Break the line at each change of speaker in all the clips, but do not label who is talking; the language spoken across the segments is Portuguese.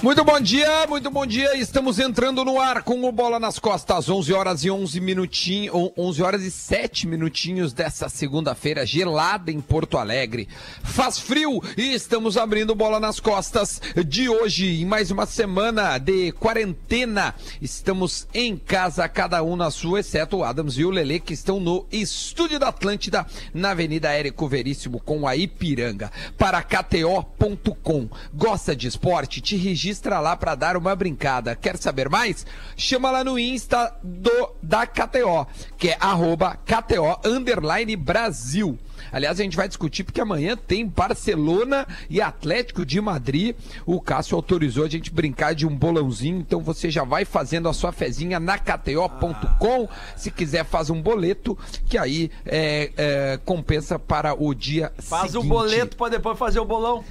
Muito bom dia, muito bom dia. Estamos entrando no ar com o Bola nas Costas, 11 horas e 11 minutinhos, 11 horas e 7 minutinhos dessa segunda-feira gelada em Porto Alegre. Faz frio e estamos abrindo Bola nas Costas de hoje, em mais uma semana de quarentena. Estamos em casa, cada um na sua, exceto o Adams e o Lele, que estão no estúdio da Atlântida, na Avenida Érico Veríssimo, com a Ipiranga. Para KTO.com. Gosta de esporte? Te registra registra lá para dar uma brincada. Quer saber mais? Chama lá no Insta do da KTO, que é arroba KTO underline Brasil. Aliás, a gente vai discutir porque amanhã tem Barcelona e Atlético de Madrid. O Cássio autorizou a gente brincar de um bolãozinho, então você já vai fazendo a sua fezinha na KTO.com. Se quiser, faz um boleto, que aí é, é, compensa para o dia
Faz
seguinte.
o boleto para depois fazer o bolão.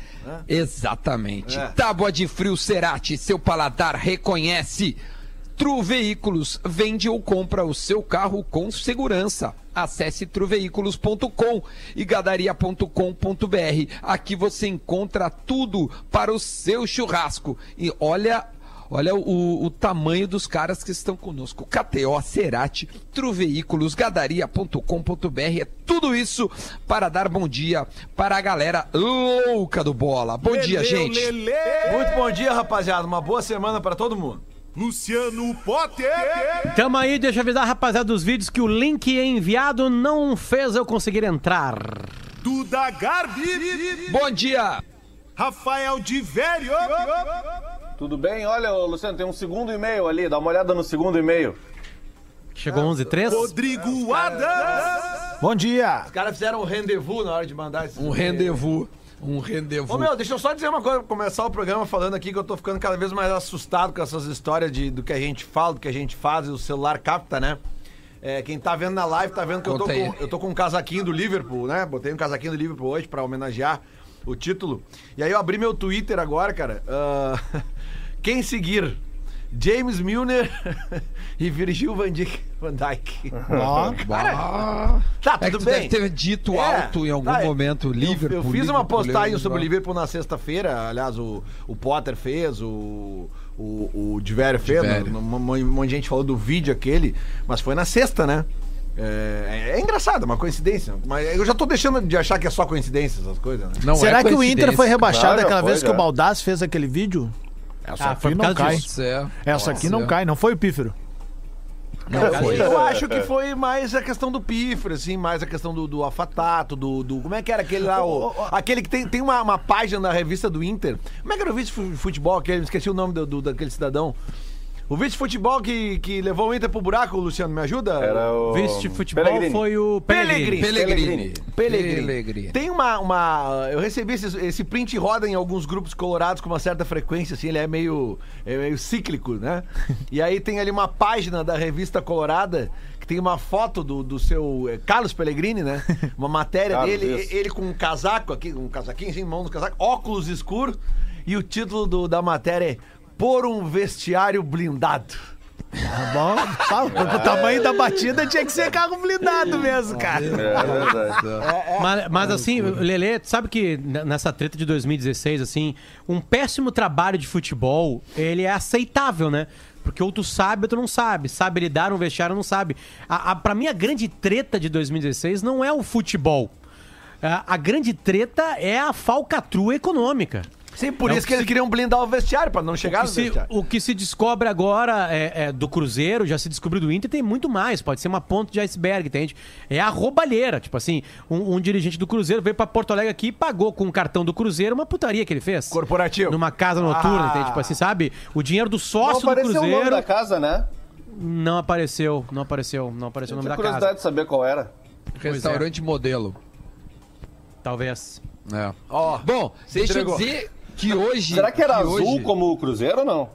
Exatamente.
É.
Tábua de frio Cerati, seu paladar reconhece. Tru Veículos vende ou compra o seu carro com segurança. Acesse truveículos.com e gadaria.com.br. Aqui você encontra tudo para o seu churrasco. E olha Olha o, o tamanho dos caras que estão conosco. KTO, Cerati, Truveículos, Gadaria.com.br. É tudo isso para dar bom dia para a galera louca do bola. Bom dia, gente.
Muito bom dia, rapaziada. Uma boa semana para todo mundo.
Luciano Potter.
Tamo aí, deixa eu avisar, rapaziada, dos vídeos que o link enviado não fez eu conseguir entrar.
Duda Garbi.
Bom dia.
Rafael de Velho.
Tudo bem? Olha, Luciano, tem um segundo e-mail ali, dá uma olhada no segundo e-mail.
Chegou 11 h 03
Rodrigo Adams.
Bom dia!
Os caras fizeram um rendezvous na hora de mandar esse.
Um rendezvous. Um rendezvous.
Ô meu, deixa eu só dizer uma coisa, começar o programa falando aqui que eu tô ficando cada vez mais assustado com essas histórias de, do que a gente fala, do que a gente faz e o celular capta, né? É, quem tá vendo na live tá vendo que eu tô, com, eu tô com um casaquinho do Liverpool, né? Botei um casaquinho do Liverpool hoje pra homenagear o título. E aí eu abri meu Twitter agora, cara. ah, quem seguir? James Milner e Virgil Van Dijk. Van Dijk.
Ah,
Tá,
é que
tudo
tu
bem.
deve ter dito
É,
alto em algum
tá, é.
momento,
Eu-
Liverpool.
Eu, fiz uma postagem
Liverpool.
sobre o Liverpool na sexta-feira. Aliás, o, o Potter fez, o, o, o Divério fez. Um, monte de gente falou do vídeo aquele, mas foi na sexta, né? É, é engraçado, é uma coincidência. Mas eu já tô deixando de achar que é só coincidência essas coisas, né?
Não
Será
é
que o Inter foi rebaixado
Claro,
aquela
foi,
vez que o. Baldassi fez aquele vídeo? Essa
Ah,
aqui não cai.
disso.
Essa aqui não cai, não foi o Pífero.
Não foi.
Eu acho que foi mais a questão do pifre, assim, mais a questão do, do afatato, do, do- Como é que era aquele lá? O, aquele que tem, tem uma, uma página na revista do Inter. Como é que era o vice de futebol aquele? Esqueci o nome do, do- daquele cidadão. O vice de futebol que, que levou o Inter pro buraco, Luciano, me ajuda?
Era o.
Vice de futebol
Pellegrini.
foi o Pellegrini.
Pellegrini.
Pellegrini.
Pellegrini.
Tem uma, uma. Eu recebi esse, esse print roda em alguns grupos colorados com uma certa frequência, assim, ele é meio, é meio cíclico, né? e aí tem ali uma página da revista Colorada que tem uma foto do, do seu é, Carlos Pellegrini, né? Uma matéria
Carlos,
dele,
isso.
ele com um casaco aqui, um casaquinho assim, mão no casaco, óculos escuros, e o título do- da matéria é Por um vestiário blindado.
Tá bom? Tá, o tamanho da batida tinha que ser carro blindado mesmo, cara.
É verdade.
Mas, mas assim, Lele, sabe que nessa treta de 2016, assim, um péssimo trabalho de futebol, ele é aceitável, né? Porque ou tu sabe ou tu não sabe. Sabe lidar um vestiário não sabe. A, a, pra mim, a grande treta de 2016 não é o futebol. A, a grande treta é a falcatrua econômica.
Sim, por
É
isso que
que
eles
se-
queriam blindar o vestiário, pra não chegar
O
no
que, se,
vestiário.
o que se descobre agora é, é do Cruzeiro, já se descobriu do Inter, tem muito mais. Pode ser uma ponta de iceberg, entende? É a roubalheira. Tipo assim, um, um dirigente do Cruzeiro veio pra Porto Alegre aqui e pagou com o cartão do Cruzeiro uma putaria que ele fez.
Corporativo.
Numa casa noturna,
Ah.
entende? Tipo assim, sabe? O dinheiro do
Não
sócio do
apareceu o nome
Cruzeiro
da casa, né?
não apareceu. Não apareceu. Não apareceu o nome da
curiosidade
casa.
de saber qual era.
Restaurante modelo.
Talvez.
É.
Ó,
Bom, deixa
entregou.
eu dizer que hoje.
Será que era azul
hoje-
como o Cruzeiro ou não?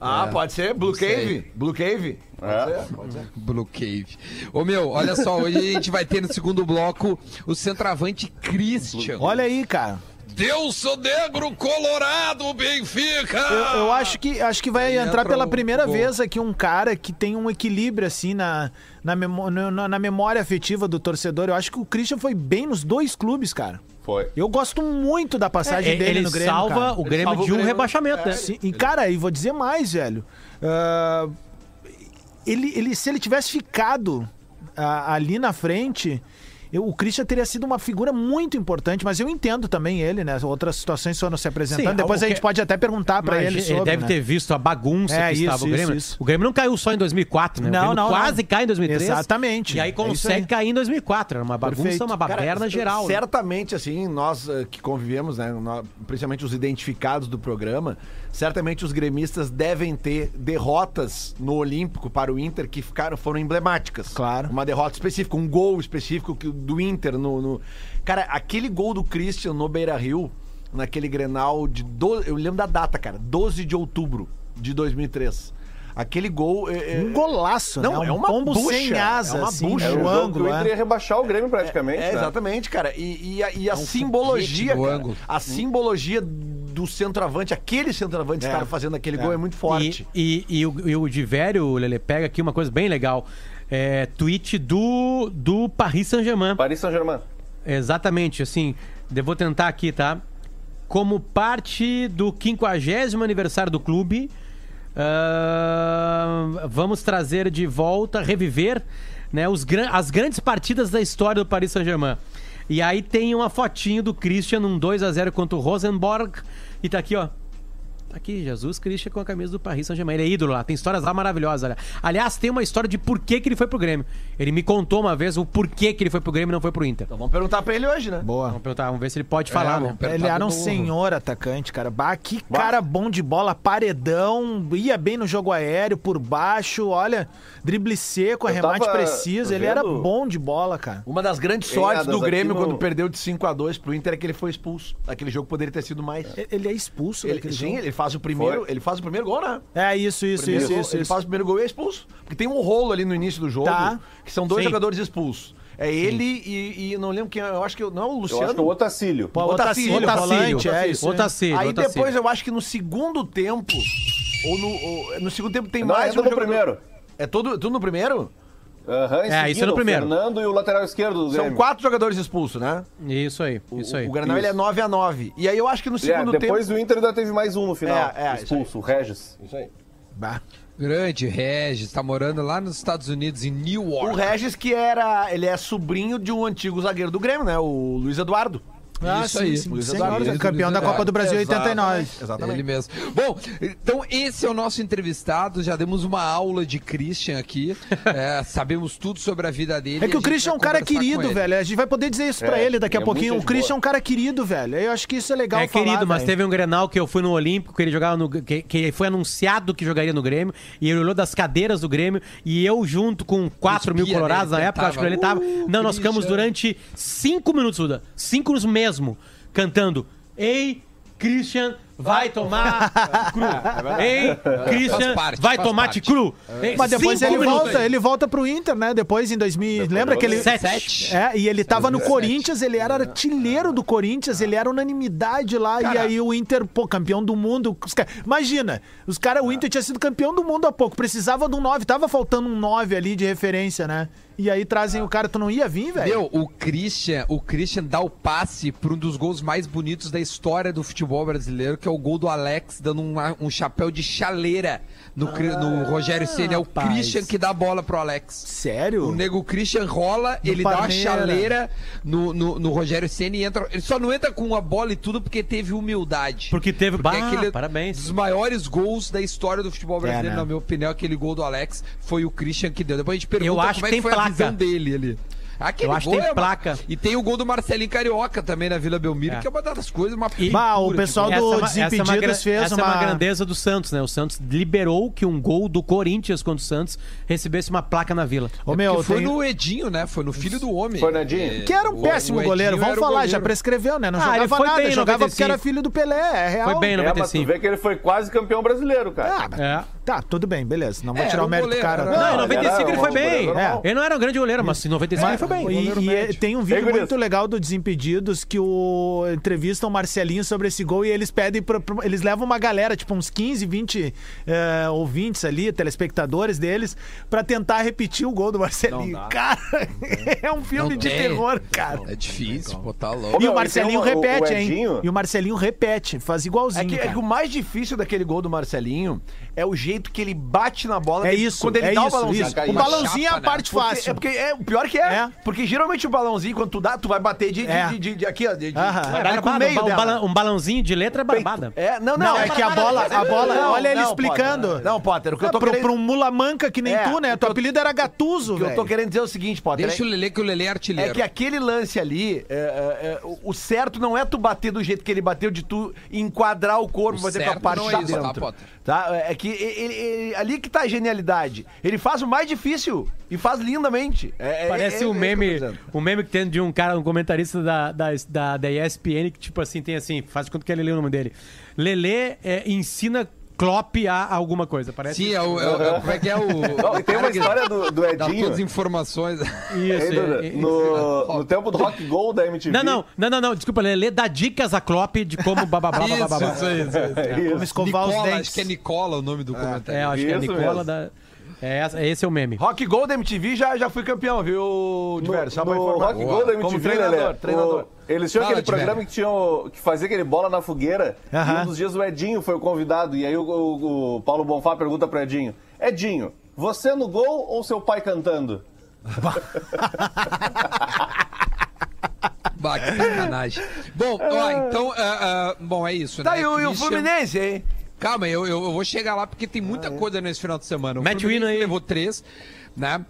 Ah, pode ser. Blue
sei.
Cave. Blue Cave. Pode
É.
ser, pode ser.
Blue Cave. Ô meu, olha só, hoje a gente vai ter no segundo bloco o centroavante Christian.
Olha aí, cara.
Terço negro colorado, Benfica!
Eu, eu acho que acho que vai
Aí
entrar
entra
pela primeira
gol.
vez aqui um cara que tem um equilíbrio assim na, na, memó- na- na memória afetiva do torcedor. Eu acho que o Christian foi bem nos dois clubes, cara.
Foi.
Eu gosto muito da passagem
É,
dele
ele
no Grêmio.
salva
cara.
o Grêmio
salva o
de um
Grêmio.
rebaixamento, né?
Sim, e cara, e vou dizer mais, velho. Ah, ele, ele, se ele tivesse ficado ah, ali na frente, eu- o Christian teria sido uma figura muito importante, mas eu entendo também ele, né? Outras situações foram se apresentando.
Sim,
Depois a gente
que-
pode até perguntar
Imagina,
ele sobre.
deve
né?
ter visto a bagunça
É,
que
isso,
estava o Grêmio.
isso, isso.
O Grêmio não caiu só em 2004, né?
Não, não,
quase
não.
cai em 2003.
Exatamente.
E aí
É
consegue
aí.
cair em 2004. Era uma bagunça,
Perfeito.
uma baderna
Cara,
geral. né?
Certamente, assim, nós eh, que convivemos, né, principalmente os identificados do programa, certamente os gremistas devem ter derrotas no Olímpico para o Inter que ficaram, foram emblemáticas.
Claro.
Uma derrota específica, um gol específico do Inter no, no- Cara, aquele gol do Christian no Beira Rio, naquele Grenal de. Do... Eu lembro da data, cara, 12 de outubro de 2003. Aquele gol. é- é-
Um golaço,
Não,
né?
é
Um
uma
pombo
bucha,
sem asa,
é uma
assim,
bucha.
Um jogo que
ângulo,
o Inter
é.
ia rebaixar o Grêmio praticamente.
É,
né?
exatamente, cara. E, e a, e a
um
simbologia, cara,
ângulo.
a simbologia do centroavante, aquele centroavante
É.
estar fazendo aquele
É.
gol é muito forte.
E, e, e o, e o Divério, Lele, pega aqui uma coisa bem legal. É, tweet do, do Paris Saint-Germain.
Paris Saint-Germain.
Exatamente, assim, eu vou tentar aqui, tá? Como parte do 50 aniversário do clube, ah, vamos trazer de volta, reviver né, os, gran- as grandes partidas da história do Paris Saint-Germain. E aí tem uma fotinho do Christian num 2 a 0 contra o Rosenborg. E tá aqui, ó. Tá aqui, Jesus Christian com a camisa do Paris Saint-Germain. Ele é ídolo lá, tem histórias lá maravilhosas. Olha. Aliás, tem uma história de por que, que ele foi pro Grêmio. Ele me contou uma vez o porquê que ele foi pro Grêmio e não foi pro Inter.
Então vamos perguntar pra ele hoje, né?
Boa.
Vamos perguntar, vamos ver se ele pode falar,
vamos
né?
Ele era um senhor atacante, cara. Bah, que cara bom de bola, paredão, ia bem no jogo aéreo, por baixo, olha, drible seco,
Eu
arremate
tava
preciso. Ele era bom de bola, cara.
Uma das grandes sortes do Grêmio
no-
quando perdeu de 5 a 2 pro Inter é que ele foi expulso. Aquele jogo poderia ter sido mais.
Ele é expulso
Ele, sim,
jogo.
ele faz o primeiro,
Foi.
ele faz o primeiro gol, né?
É isso, isso,
Primeiro
isso,
gol,
isso.
ele
isso.
faz o primeiro gol e é expulso. Porque tem um rolo ali no início do jogo,
Tá.
que são dois
Sim.
jogadores expulsos. É ele e, e não lembro quem, é, eu acho que não é o
Eu
Luciano.
acho que é o Otacílio.
Pô,
Otacílio,
Otacílio, volante, é
Otacílio.
isso. aí.
Otacílio,
Aí
Otacílio.
depois eu acho que no segundo tempo, ou no, ou- no segundo tempo tem
Não,
mais
entra
um
no
jogador.
primeiro.
É todo, tudo no primeiro?
Aham, em
É, isso é no
seguida, o
primeiro.
Fernando e o lateral esquerdo do
São
Grêmio.
quatro jogadores expulsos, né?
Isso aí, isso aí.
O Granal ele é
Isso.
9 a 9 E aí eu acho que no
É,
segundo
depois
tempo.
do Inter ainda teve mais um no final.
É, é,
expulso, o Regis. Isso aí.
Bah.
Grande Regis, tá morando lá nos Estados Unidos, em
O
Newark.
Regis, que era. Ele é sobrinho de um antigo zagueiro do Grêmio, né? O Luiz Eduardo.
Ah,
Isso
sim,
aí.
sim.
Luiz Eduardo.
campeão da Copa do Brasil
Exatamente,
89.
Exatamente.
Ele mesmo. Bom, então esse é o nosso entrevistado. Já demos uma aula de Christian aqui. É, sabemos tudo sobre a vida dele.
É que o Christian é um cara querido, velho. A gente vai poder dizer isso pra
É,
ele daqui a
é
pouquinho. O Christian é um cara querido, velho. Eu acho que isso é legal
É
falar,
querido, mas
velho.
teve um Grenal que eu fui no Olímpico, que ele jogava no. Que, que foi anunciado que jogaria no Grêmio, e ele olhou das cadeiras do Grêmio, e eu, junto com 4 mil colorados na época, acho que ele tava. Não, nós
"Uh,
ficamos
Christian".
durante 5 minutos, Duda. 5 minutos mesmo, cantando. Ei, Christian, vai tomar cru. Ei, Christian,
parte,
vai tomar
parte.
cru. Ei,
Mas depois
cinco
ele
minutos.
volta, ele volta pro Inter, né? Depois em 2000. lembra que ele.
Sete.
É, e ele tava no Corinthians, ele era artilheiro do Corinthians, ele era unanimidade lá, e aí o Inter, pô, campeão do mundo. os ca- Imagina, os caras, o Inter tinha sido campeão do mundo há pouco, precisava de um 9, tava faltando um 9 ali de referência, né? E aí trazem o cara, tu não ia vir, velho?
Meu, o Christian, o Christian dá o passe para um dos gols mais bonitos da história do futebol brasileiro, que é o gol do Alex dando uma- um chapéu de chaleira no, Cri- no Rogério Ceni. É o
rapaz.
Christian que dá a bola pro Alex.
Sério?
O nego Christian rola,
No
ele dá uma chaleira no, no, no Rogério Ceni e entra. Ele só não entra com a bola e tudo porque teve humildade.
Porque teve.
Porque
Bah,
aquele
parabéns.
dos maiores gols da história do futebol brasileiro,
né?
na minha opinião, aquele gol do Alex foi o Christian que deu. Depois a gente pergunta
Eu acho
como é
que
que foi a
placa.
visão dele ali. Aquele
Eu acho que tem
é uma-
placa.
E tem o gol do Marcelinho Carioca também na Vila Belmiro,
É.
que é uma das coisas, uma
E-
Bah, o pessoal
tipo,
do
Essa é uma- essa é uma
Desimpedidos
gra-
fez
essa
uma...
é uma grandeza do Santos, né? O Santos liberou que um gol do Corinthians contra o Santos recebesse uma placa na Vila.
Ô, meu,
foi
tem-
no Edinho, né? Foi no filho do homem.
Foi no Edinho?
Que era um
O-
péssimo
o
goleiro, vamos falar, já
goleiro.
prescreveu, né? Não
Ah,
jogava
foi
nada,
bem em
jogava
95.
porque era filho do Pelé, é real.
Foi bem em
É, mas tu
95.
vê que ele foi quase campeão brasileiro, cara.
Ah,
É.
Tá, tudo bem, beleza. Não vou
É,
tirar o mérito do cara.
Não, em
ele
95
era
ele foi bem. É. Ele não era um grande goleiro, mas em 95 ele foi bem.
E, e, é- tem um vídeo
Ei,
muito legal do Desimpedidos que o entrevistam o Marcelinho sobre esse gol e eles pedem pra, pra- eles levam uma galera, tipo uns 15, 20 eh, ouvintes ali, telespectadores deles, pra tentar repetir o gol do Marcelinho. Cara, é um filme
Não
de
tem.
terror, cara.
É difícil, pô, tá louco.
E o
e
Marcelinho
o- o
repete, hein? E o Marcelinho repete, faz
É
igualzinho.
que, é que o mais difícil daquele gol do Marcelinho é o jeito que ele bate na bola.
É isso,
quando ele
é
dá o
isso,
balãozinho.
isso. O balãozinho é
Chapa,
a
né?
parte
Porque-
fácil.
É porque é o pior que é,
É.
Porque geralmente o balãozinho, quando tu dá, tu vai bater de, de,
É.
de, de- de- aqui, ó. De, de,
Aham.
vai
É
com o
barbada,
meio
um,
dela.
um balãozinho de letra é barbada.
É, não, não.
Não, é que a bola, a bola,
Não,
olha ele explicando.
Potter. Não, Potter, o que eu
Ah,
tô
pro,
querendo...
pro um mula manca que nem
É,
tu, né?
o que
Teu
eu-
apelido era Gatuso,
O que eu tô
velho.
querendo dizer é o seguinte, Potter.
Deixa o
é-
Lelê que o Lelê é artilheiro.
É que aquele lance ali, é, é, é, o- o certo não é tu bater do jeito que ele bateu, de tu enquadrar o corpo,
O
fazer com a
certo
parte
não é
de
isso, tá,
dentro.
Potter?
Tá? É que ele- ele- ali que tá a genialidade. Ele faz o mais difícil e faz lindamente. É- é-
Parece
é-
um
é tô
meme, um meme que tem de um cara, um comentarista da, da, da, da ESPN, que tipo assim, tem assim, faz conta que é Lelê o nome dele. Lelê é, ensina Klopp a alguma coisa, parece.
Sim, é o, é o- é o- como é que é o.
Não, tem uma
cara que
história do, do
Dá
Edinho.
todas as informações.
Isso, é- é-
no, no tempo do Rock Gold da MTV.
Não, não, não, não, não, desculpa, Lelê dá dicas a Klopp de como bababá,
Isso,
babá.
isso isso aí.
É
Como escovar os
Nicola,
dentes.
acho que é Nicola o nome do comentário.
É, acho que é
Isso
Nicola
mesmo.
da... É, essa- esse é o meme.
Rock Gold MTV já, já fui campeão, viu, Diverso? Só pra
no
informar.
Rock Gold da MTV,
Como treinador,
Lelé,
treinador.
o- eles tinham
Fala,
aquele programa que, tinham, que fazia aquele bola na fogueira.
Aham.
E um dos dias o Edinho foi o convidado. E aí o, o- o Paulo Bonfá pergunta pro Edinho: Edinho, você no gol ou seu pai cantando?
Bah, que sacanagem. Bom, ó, então, ah, ah, bom, é isso,
Tá
né?
aí o, e o
Christian-
Fluminense, hein?
Calma, eu, eu, eu vou chegar lá porque tem muita coisa nesse final de semana. O
o
Fluminense
aí.
levou três, né?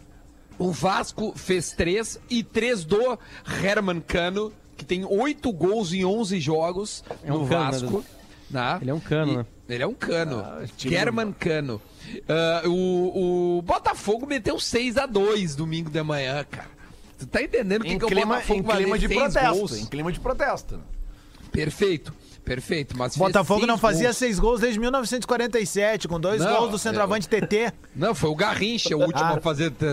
O Vasco fez três e três do Herman Cano, que tem oito gols em 11 jogos
É um
no
cano, né,
Vasco. Né?
Ele é um cano,
E-
né?
Ele é um cano. Herman Cano. Ah, o, o Botafogo meteu 6 a 2 domingo de manhã, cara. Tu tá entendendo o que, que o
clima,
Botafogo
em clima
fazer
de protesto.
gols?
Em clima de protesto.
Perfeito, perfeito. Mas
Botafogo não fazia
gols.
seis gols desde 1947, com dois
Não,
gols do centroavante TT.
Não, foi o Garrincha o último
Ah.
a fazer t-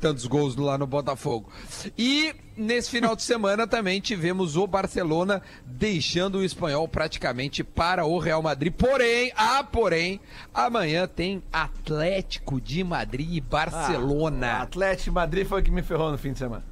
tantos gols lá no Botafogo. E nesse final de semana também tivemos o Barcelona deixando o espanhol praticamente para o Real Madrid. Porém, ah, porém, amanhã tem Atlético de Madrid e Barcelona.
Atlético de Madrid foi o que me ferrou no fim de semana.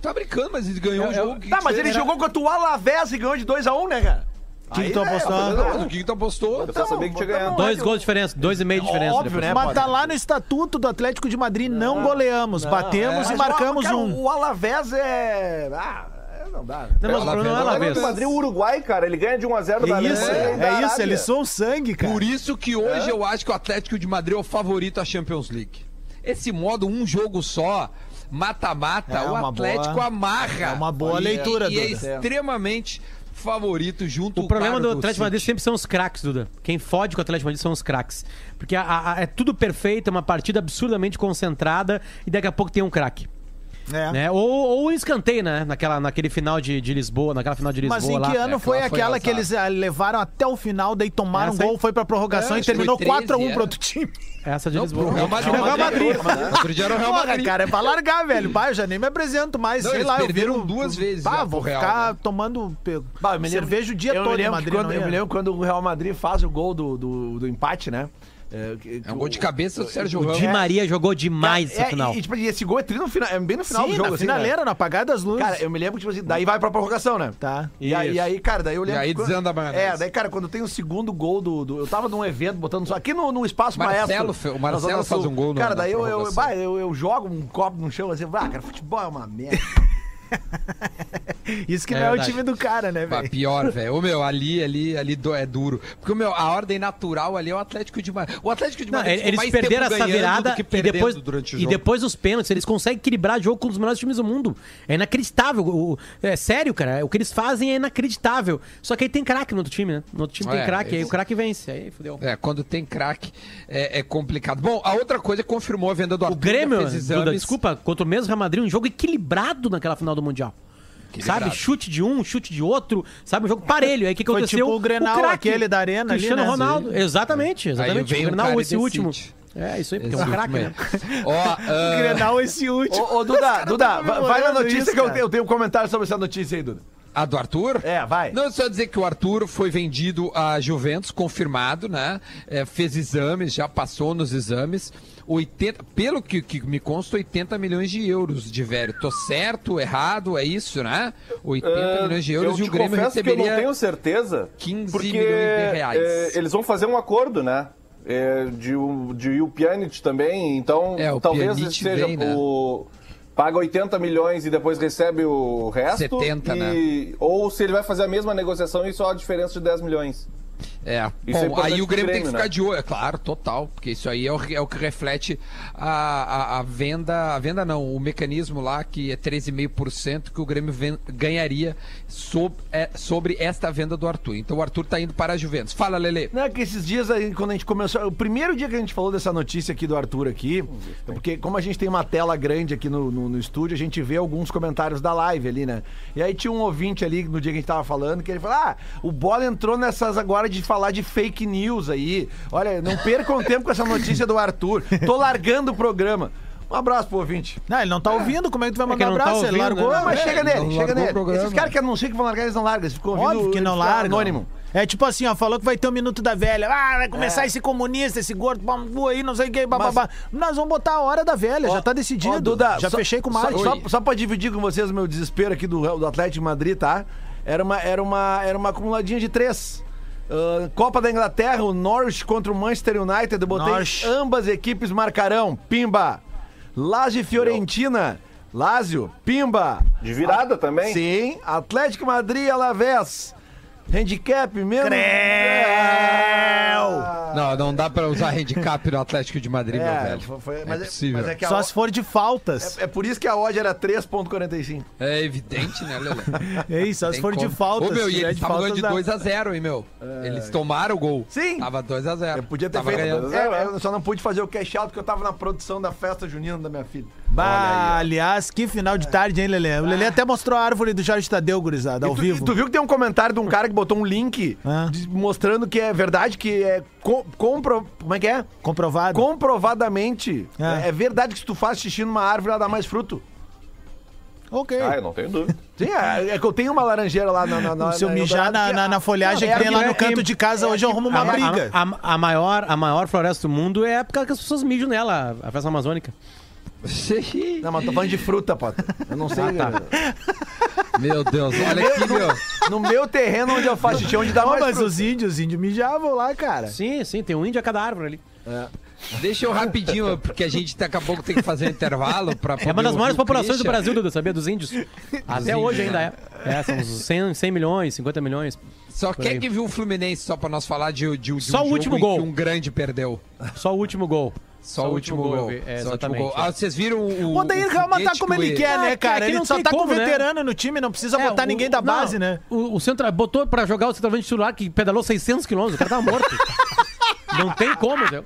Tá brincando, mas ele ganhou o jogo. que
Tá, mas ele jogou contra o Alavés e ganhou de 2x1, né, cara?
Que que tu
né,
apostou?
tá
o que que tu apostou?
Eu só sabia que tinha
tá
ganhado.
Dois gols de diferença, dois e meio de diferença.
Óbvio, né?
Mas tá lá no estatuto do Atlético de Madrid, não, goleamos. Batemos
Mas
e
o-
marcamos
cara,
um.
O Alavés é. Ah, é- não dá. né?
Não, mas o problema não é
O
Alavés.
Madrid, o Uruguai, cara, ele ganha de 1x0 da
É isso,
Alemanha e da
é isso,
Arábia.
eles são sangue, cara.
Por isso que hoje eu acho que o Atlético de Madrid é o favorito à Champions League. Esse modo, um jogo só, mata-mata,
É
o Atlético
boa-
amarra.
é uma boa
E-
leitura,
E é extremamente favorito junto
O problema do Atlético Madrid sempre são os craques, Duda. Quem fode com o Atlético Madrid são os craques. Porque a- a- é tudo perfeito, é uma partida absurdamente concentrada e daqui a pouco tem um craque.
É.
Né? Ou, ou um escanteio, né? Naquela, naquele final de, de Lisboa, naquela final de Lisboa
Mas em
lá.
que ano
É,
foi
aquela foi
aquela que eles ah, levaram até o final, daí tomaram um
Essa
gol, foi pra prorrogação
É,
e terminou
foi 13,
4x1
é.
pro outro time?
Essa de
Não,
Lisboa.
pro Real Madrid.
Real Madrid.
Outro dia era o Real
Porra,
Madrid.
cara, é pra largar, velho. Bah, eu já nem me apresento mais,
Não,
sei lá. Eu
perderam
viro,
duas vezes
Bah, vou
Real,
ficar
né?
tomando
Bah, eu me lembro-
cerveja o dia
eu
todo em Madrid.
quando,
não
Eu me lembro quando o Real Madrid faz o gol do, do, do empate, né? É, que-
É um gol de
o-
cabeça do Sérgio
O
Ramos.
Di Maria jogou demais
é,
esse final.
E, tipo, e esse gol é, tri no final, é bem no final
Sim,
do jogo.
na
assim, né?
finaleira, no apagar das luzes.
Cara, eu me lembro que, tipo assim, daí vai pra prorrogação, né?
Tá.
E e aí, cara, daí eu lembro.
E aí
quando-
desanda a.
É, daí, cara, quando tem o segundo gol do. do- eu tava num evento botando só. Aqui no, no espaço
Marcelo
maestro.
o Marcelo faz um gol no-
Cara, daí eu, eu, eu, eu jogo um copo no chão assim, ah, cara, futebol é uma merda.
Isso que
É
não é o
verdade.
time do cara, né, velho?
pior, velho. Ô, meu, ali, ali, ali do- é duro. Porque, meu, a ordem natural ali é o Atlético de Madrid. O Atlético de
Não,
Madrid ficou
eles
mais
perderam
tempo
essa virada e depois,
durante o
e
jogo.
depois os pênaltis. Eles conseguem equilibrar jogo com um dos melhores times do mundo. É inacreditável. O- é sério, cara. O que eles fazem é inacreditável. Só que aí tem craque no outro time, né? No outro time tem
É,
craque, aí
esse-
o craque vence. Aí fudeu.
É, quando tem craque é, é complicado. Bom, a outra coisa é confirmou a venda do
O
Arthur.
Grêmio. Duda, desculpa, contra o mesmo Real Madrid, um jogo equilibrado naquela final do Mundial. sabe? Chute de um, chute de outro, sabe? Um jogo parelho. Aí o que, que
Foi
aconteceu?
tipo o Grenal,
craque,
aquele da Arena ali,
Cristiano
né?
Ronaldo. Exatamente, exatamente.
veio
o Grenal, esse último. É, isso aí, porque é
Esse
um craque, né?
Ó, ah,
Grenal esse último.
Ô, ô, Duda, vai- na notícia
isso,
que eu tenho, eu tenho um comentário sobre essa notícia aí, Duda.
a do Arthur?
É, vai.
Não, só dizer que o Arthur foi vendido à Juventus, confirmado, né? É, fez exames, já passou nos exames. 80, pelo que, que me consta, 80 milhões de euros de velho. Tô certo, errado, é isso, né? 80
Ah,
milhões de euros
eu
e o Grêmio
confesso que eu
receberia.
não tenho certeza.
15
porque,
milhões de reais.
é, eles vão fazer um acordo, né? É, de, o- de o Pjanic também, então
É,
talvez
Pjanic
seja
vem, né?
o paga 80 milhões e depois recebe o resto
70,
e, ou se ele vai fazer a mesma negociação e só a diferença de 10 milhões.
É,
Isso é
bom,
importante
aí o Grêmio tem que
Grêmio,
ficar
né?
de olho, é claro, total, porque isso aí é o, é o que reflete a, a, a venda, a venda não, o mecanismo lá que é 13,5% que o Grêmio ven- ganharia sob- é, sobre esta venda do Arthur. Então o Arthur tá indo para a Juventus. Fala, Lele.
Não, é que esses dias aí, quando a gente começou. O primeiro dia que a gente falou dessa notícia aqui do Arthur aqui, é porque como a gente tem uma tela grande aqui no, no, no estúdio, a gente vê alguns comentários da live ali, né? E aí tinha um ouvinte ali no dia que a gente tava falando, que ele falou: Ah, o Bola entrou nessas agora de falar de fake news aí. Olha, não percam tempo com essa notícia do Arthur. Tô largando o programa. Um abraço pro ouvinte.
Não, ele não tá ouvindo, como é que tu vai
É
mandar
que
um
não tá
abraço? ele
ouvindo,
largou.
né?
Não, mas
é,
chega
ele
nele, chega nele. Esses caras que anunciam que vão largar, eles não largam. Eles ficam ouvindo
Óbvio que não
ficam
larga.
Anônimo.
É tipo assim, ó, falou que vai ter um minuto da velha. Ah, vai começar esse comunista, esse gordo, bambu aí, não sei o que, bababá. Nós vamos botar a hora da velha, já tá decidido.
Ó, Duda,
já
só-
fechei com o
só, só, só pra dividir com vocês o meu desespero aqui do, do Atlético de Madrid, tá? Era uma, era uma, era uma acumuladinha de três. Copa da Inglaterra, o Norwich contra o Manchester United. Eu botei
Norwich.
ambas equipes marcarão. Pimba. Lazio e Fiorentina. Lazio, Pimba.
De virada também?
Sim. Atlético Madrid e Alavés. Handicap mesmo.
Creu!
Não, não dá pra usar handicap no Atlético de Madrid, meu
É,
velho.
foi- foi-
é
mas, é,
possível.
mas é que a
Só
o-
se for de faltas.
é, é por isso que a odd era 3.45.
É evidente, né, Lele?
É isso, só se for de faltas.
Ô, meu, e eles
de
estavam ganhando de
faltas, dá.
2x0, hein, meu? Eles tomaram o gol.
Sim.
Tava 2x0.
Eu podia ter
Tava
feito.
ganhando.
É, eu só não pude fazer o cash out porque eu tava na produção da festa junina da minha filha.
Bah, aliás, que final de tarde, hein, Lelê? O Lelê até mostrou a árvore do Jorge Tadeu, gurizada, ao
tu,
vivo.
tu viu que tem um comentário de um cara que botou um link
Ah.
de- mostrando que é verdade, que é co- compro, como é que é?
Comprovado.
Comprovadamente.
Ah.
É. é verdade que se tu faz xixi numa árvore, ela dá mais fruto.
Ok.
Ah, eu não tenho dúvida.
Sim, é, é que eu tenho uma laranjeira lá na. na, na
Se eu mijar na,
que
na, na folhagem
Não,
que
é
tem lá
que-
no canto de casa, hoje eu arrumo uma
A,
briga.
a- a- a maior, a maior floresta do mundo é a época que as pessoas mijam nela, a floresta amazônica.
Não, mas tô falando de fruta, Potter. Eu não sei.
Meu Deus, olha aqui, meu.
No meu terreno onde eu faço xixi, onde dá
Não,
mais
mas
fruta.
os índios, os índios mijavam lá, cara.
Sim, sim, tem um índio a cada árvore ali.
Deixa eu rapidinho, porque a gente daqui a pouco tem que fazer um intervalo pra
É uma das maiores populações do
Christian.
Brasil, Duda, sabia? Dos índios. Até
índios,
hoje ainda
né?
é. É, são uns 100, 100 milhões, 50 milhões.
Só quem que viu o Fluminense só pra nós falar de, de, de
Só
um
o último gol.
que um grande perdeu?
Só o último gol.
Só, o último gol.
eu vi. É,
Só o último
exatamente.
gol. Ah, vocês viram o.
O Odair Helma tá
foguete
como
que o
ele
E-
quer,
Ah,
né, cara?
aqui
Ele
não
só tá com
como, né?
veterano no time, não precisa
É,
botar
o-
ninguém da
não,
base, né?
O, o centro, botou pra jogar o centroavante titular que pedalou 600 quilômetros, o cara tava morto. não tem como, Zé.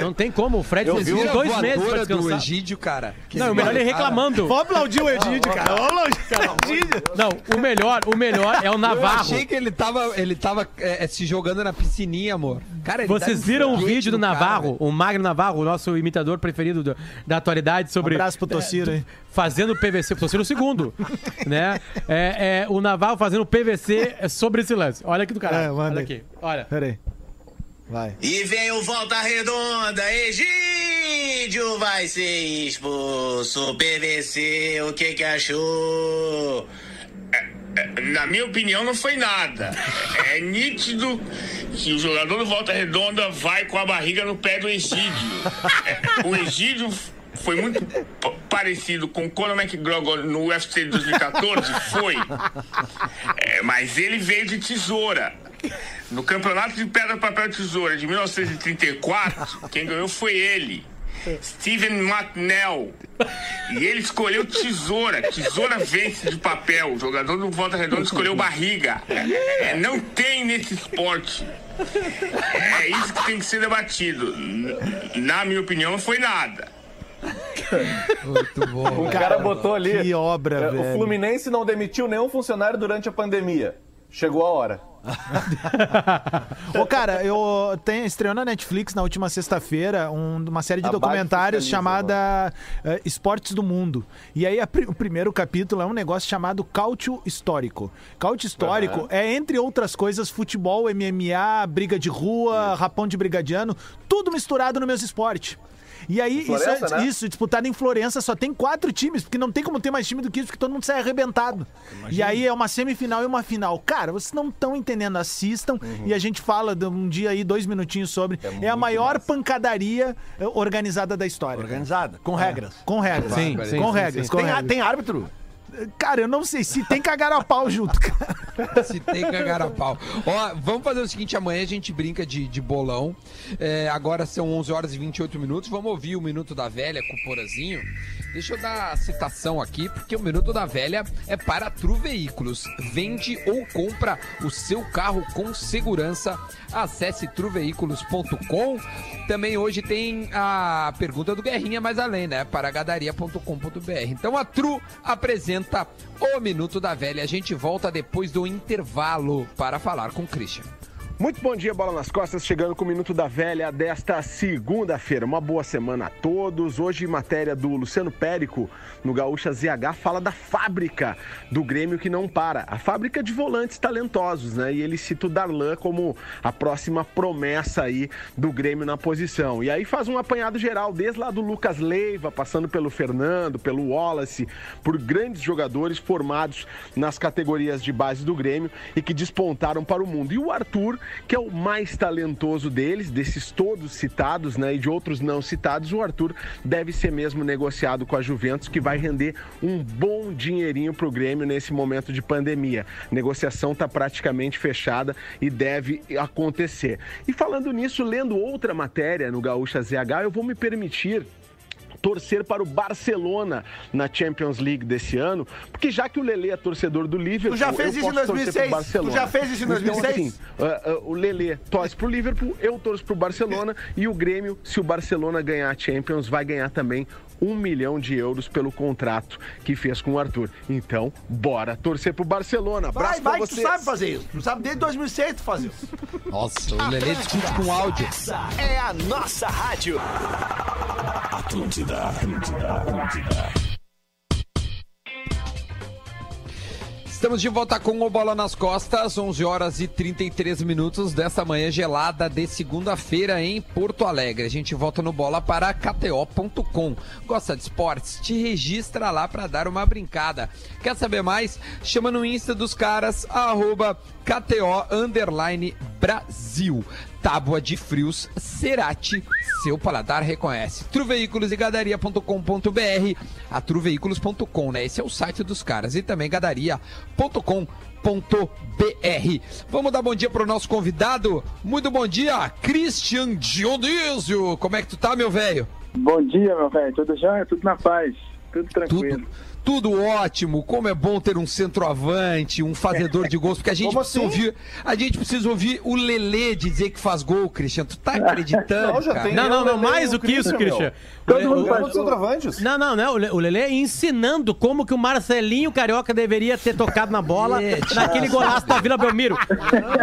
Não tem como. O Fred fez
a
dois meses pra
voadora do
descansar.
Egídio, cara? Que
Não, o melhor é ele reclamando.
Vamos aplaudir o Edídio, cara. Vamos aplaudir o Edídio.
Não, o melhor, o melhor é o
Eu
Navarro.
achei que ele tava, ele tava é, é, se jogando na piscininha, amor. Cara, ele
Vocês
um
viram o vídeo do
cara,
Navarro,
velho.
o Magno Navarro, o nosso imitador preferido do- da atualidade sobre.
Um abraço pro Tociro, hein?
Fazendo PVC, o Tociro segundo, né? É, é, o Navarro fazendo PVC sobre esse lance. Olha aqui do
É,
caralho.
manda
olha aqui, olha.
Pera aí. Vai.
E vem o Volta Redonda, Egídio vai ser expulso. PVC, o que que achou?
Na minha opinião, não foi nada. É nítido que o jogador do Volta Redonda vai com a barriga no pé do Egídio. É, O Egídio foi muito parecido com o Conor McGregor no UFC de 2014, foi. É, mas ele veio de tesoura. No campeonato de pedra, papel e tesoura de 1934, quem ganhou foi ele. Steven McNell. E ele escolheu tesoura. Tesoura vence de papel. O jogador do Volta Redonda escolheu barriga. É, não tem nesse esporte. É isso que tem que ser debatido. Na minha opinião, não foi nada.
Muito bom.
O cara botou ali.
Que obra,
é,
velho.
O Fluminense não demitiu nenhum funcionário durante a pandemia. Chegou a hora.
Ô, cara, eu tenho, estreou na Netflix na última sexta-feira um- uma série de
Abaixo
documentários chamada eh, Esportes do Mundo. E aí a o primeiro capítulo é um negócio chamado Cálcio Histórico. Cálcio Histórico é, entre outras coisas, futebol, MMA, briga de rua, rapão de brigadiano, tudo misturado no mesmo esporte. E aí, isso,
Florença,
é,
né?
isso, disputado em Florença, só tem quatro times, porque não tem como ter mais time do que isso, porque todo mundo sai arrebentado. E aí é uma semifinal e uma final. Cara, vocês não estão entendendo, assistam. E a gente fala de um dia aí, dois minutinhos sobre. É, a maior pancadaria eh, organizada da história.
Organizada, com regras.
Com regras.
Sim, sim,
com
sim,
regras. com
Tem,
regras.
tem árbitro?
Cara, eu não sei se tem cagar a pau junto.
Se tem cagar a pau. Ó, vamos fazer o seguinte: amanhã a gente brinca de, de bolão. É, agora são 11 horas e 28 minutos. Vamos ouvir o Minuto da Velha com o Porazinho. Deixa eu dar a citação aqui, porque o Minuto da Velha é para Tru Veículos. Vende ou compra o seu carro com segurança. Acesse truveículos.com. Também hoje tem a pergunta do Guerrinha mais além, né? Para gadaria.com.br. Então a Tru apresenta o Minuto da Velha. A gente volta depois do intervalo para falar com o Christian.
Muito bom dia, Bola nas Costas, chegando com o Minuto da Velha desta segunda-feira. Uma boa semana a todos. Hoje, matéria do Luciano Périco, no Gaúcha ZH, fala da fábrica do Grêmio que não para. A fábrica de volantes talentosos, né? E ele cita o Darlan como a próxima promessa aí do Grêmio na posição. E aí faz um apanhado geral, desde lá do Lucas Leiva, passando pelo Fernando, pelo Wallace, por grandes jogadores formados nas categorias de base do Grêmio e que despontaram para o mundo. E o Arthur, que é o mais talentoso deles, desses todos citados, né, e de outros não citados, o Arthur deve ser mesmo negociado com a Juventus, que vai render um bom dinheirinho para o Grêmio nesse momento de pandemia. A negociação está praticamente fechada e deve acontecer. E falando nisso, lendo outra matéria no Gaúcha ZH, eu vou me permitir torcer para o Barcelona na Champions League desse ano, porque já que o Lele é torcedor do Liverpool,
Tu já fez isso em
posso torcer
2006?
pro Barcelona.
Tu já fez isso em 2006?
Então, assim, ah, ah, o Lele torce pro Liverpool, eu torço pro Barcelona e o Grêmio, se o Barcelona ganhar a Champions, vai ganhar também um milhão de euros pelo contrato que fez com o Arthur. Então, bora torcer pro Barcelona. Abraço
Vai, vai,
pra
que tu
vocês.
sabe fazer isso. Tu sabe desde 2006 tu faz isso.
Nossa, o Lelê discute com áudio.
É a nossa rádio. Atlântida, Atlântida, Atlântida.
Estamos de volta com o Bola nas Costas, 11 horas e 33 minutos dessa manhã gelada de segunda-feira em Porto Alegre. A gente volta no Bola para KTO.com. Gosta de esportes? Te registra lá para dar uma brincada. Quer saber mais? Chama no Insta dos caras, arroba KTO Underline Brasil. Tábua de frios Cerati, seu paladar reconhece. Truveículos e gadaria.com.br, a truveículos.com, né? Esse é o site dos caras. E também gadaria.com.br. Vamos dar bom dia pro nosso convidado. Muito bom dia, Christian Dionísio. Como é que tu tá, meu velho?
Bom dia, meu velho. Tudo já? Tudo na paz. Tudo tranquilo.
Tudo, tudo ótimo. Como é bom ter um centroavante, um fazedor de gols, porque a gente
Como
precisa
assim?
ouvir, a gente precisa ouvir o Lelê dizer que faz gol, Christian. Tu tá acreditando,
Não,
cara?
Não, não, não, mais do que isso,
o Christian,
Christian.
Todo
O-
mundo
o-
centroavantes.
Não, não, não. O Le- O Lelê ensinando como que o Marcelinho Carioca deveria ter tocado na bola
É,
naquele golaço da Vila Belmiro.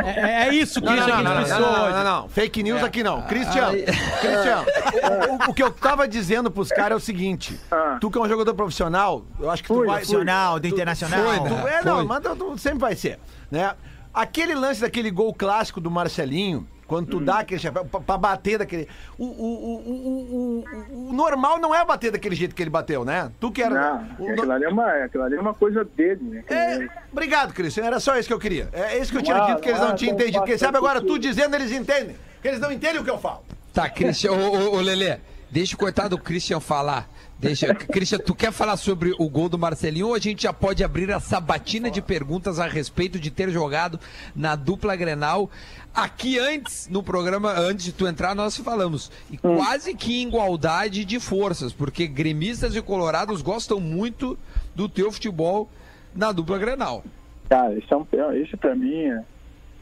É, é isso, Christian,
não,
que
não,
a
não,
gente
não, não, não, não. Fake news aqui não. Cristiano,
Ai.
Cristiano, o, o- o que eu tava dizendo pros caras é o seguinte.
Ah.
Tu que é um jogador profissional, eu acho que tu
Fui,
vai...
Profissional, do internacional.
Foi,
Tu,
né?
é, não, mas tu, tu sempre vai ser, né? Aquele lance daquele gol clássico do Marcelinho, quando tu dá aquele chapéu pra, pra bater daquele... O, o, o, o, o- o normal não é bater daquele jeito que ele bateu, né? Tu que era...
Não,
o-
aquilo ali é uma, aquilo ali é uma coisa dele, né?
É, obrigado, Cristian. Era só isso que eu queria. É isso que eu tinha dito que eles não
não,
tinham entendido. Quem sabe agora,
sentido.
tu dizendo, eles entendem. Que eles não entendem o que eu falo.
Tá, Christian, ô, ô, ô, Lelê, deixa o coitado do Christian falar. Deixa, Christian, tu quer falar sobre o gol do Marcelinho ou a gente já pode abrir a sabatina de perguntas a respeito de ter jogado na dupla Grenal? Aqui antes, no programa, antes de tu entrar, nós falamos. E quase que igualdade de forças, porque gremistas e colorados gostam muito do teu futebol na dupla Grenal.
Cara, isso, é um, isso pra mim é,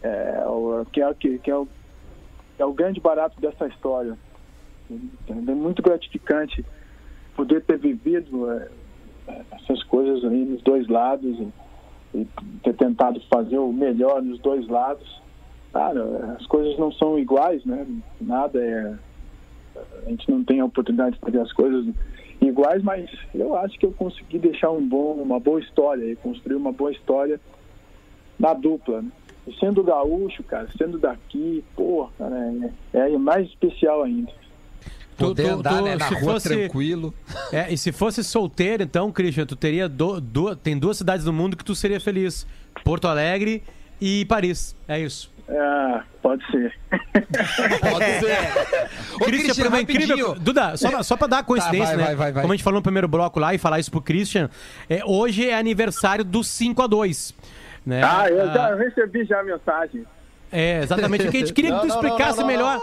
é o, que, é, que, que é, o, é o grande barato dessa história. É muito gratificante poder ter vivido é, essas coisas aí nos dois lados e, e ter tentado fazer o melhor nos dois lados. Cara, as coisas não são iguais, né? Nada é. A gente não tem a oportunidade de fazer as coisas iguais, mas eu acho que eu consegui deixar um bom, uma boa história e construir uma boa história na dupla, né? E sendo gaúcho, cara, sendo daqui, pô, cara, é, é mais especial ainda.
Poder andar, né, na
se
rua tranquilo.
É, e se fosse solteiro, então, Christian, tu teria do, do- tem duas cidades no mundo que tu seria feliz: Porto Alegre e Paris. É isso.
É, pode ser.
Pode ser. Ô,
Christian,
Christian,
incrível... Duda, só, só pra dar coincidência,
vai,
né?
vai, vai, vai.
Como a gente falou no primeiro bloco lá e falar isso pro Christian, é, hoje é aniversário do 5 a 2 né?
Ah, eu já
Ah,
recebi já a mensagem.
É, exatamente. Porque a gente queria
Não,
que tu explicasse
não, não,
melhor.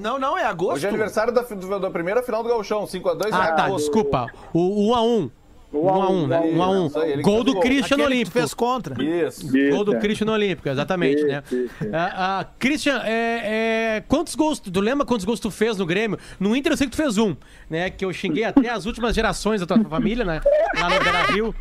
Não, não, é agosto.
Hoje é aniversário da, da primeira final do Gauchão, 5x2.
Ah, tá, desculpa. O 1 a 1 1 a 1 né? 1 a 1
Isso aí, ele que
Gol
fez
do. Christian no Olímpico.
fez contra.
Isso.
Gol do
é.
Christian no Olímpico, exatamente, né?
Isso, isso, isso.
Ah, ah, Christian, é, é, quantos gols, tu lembra quantos gols tu fez no Grêmio? No Inter eu sei que tu fez um, né? Que eu xinguei até as últimas gerações da tua família, né? Lá no Beira-Rio.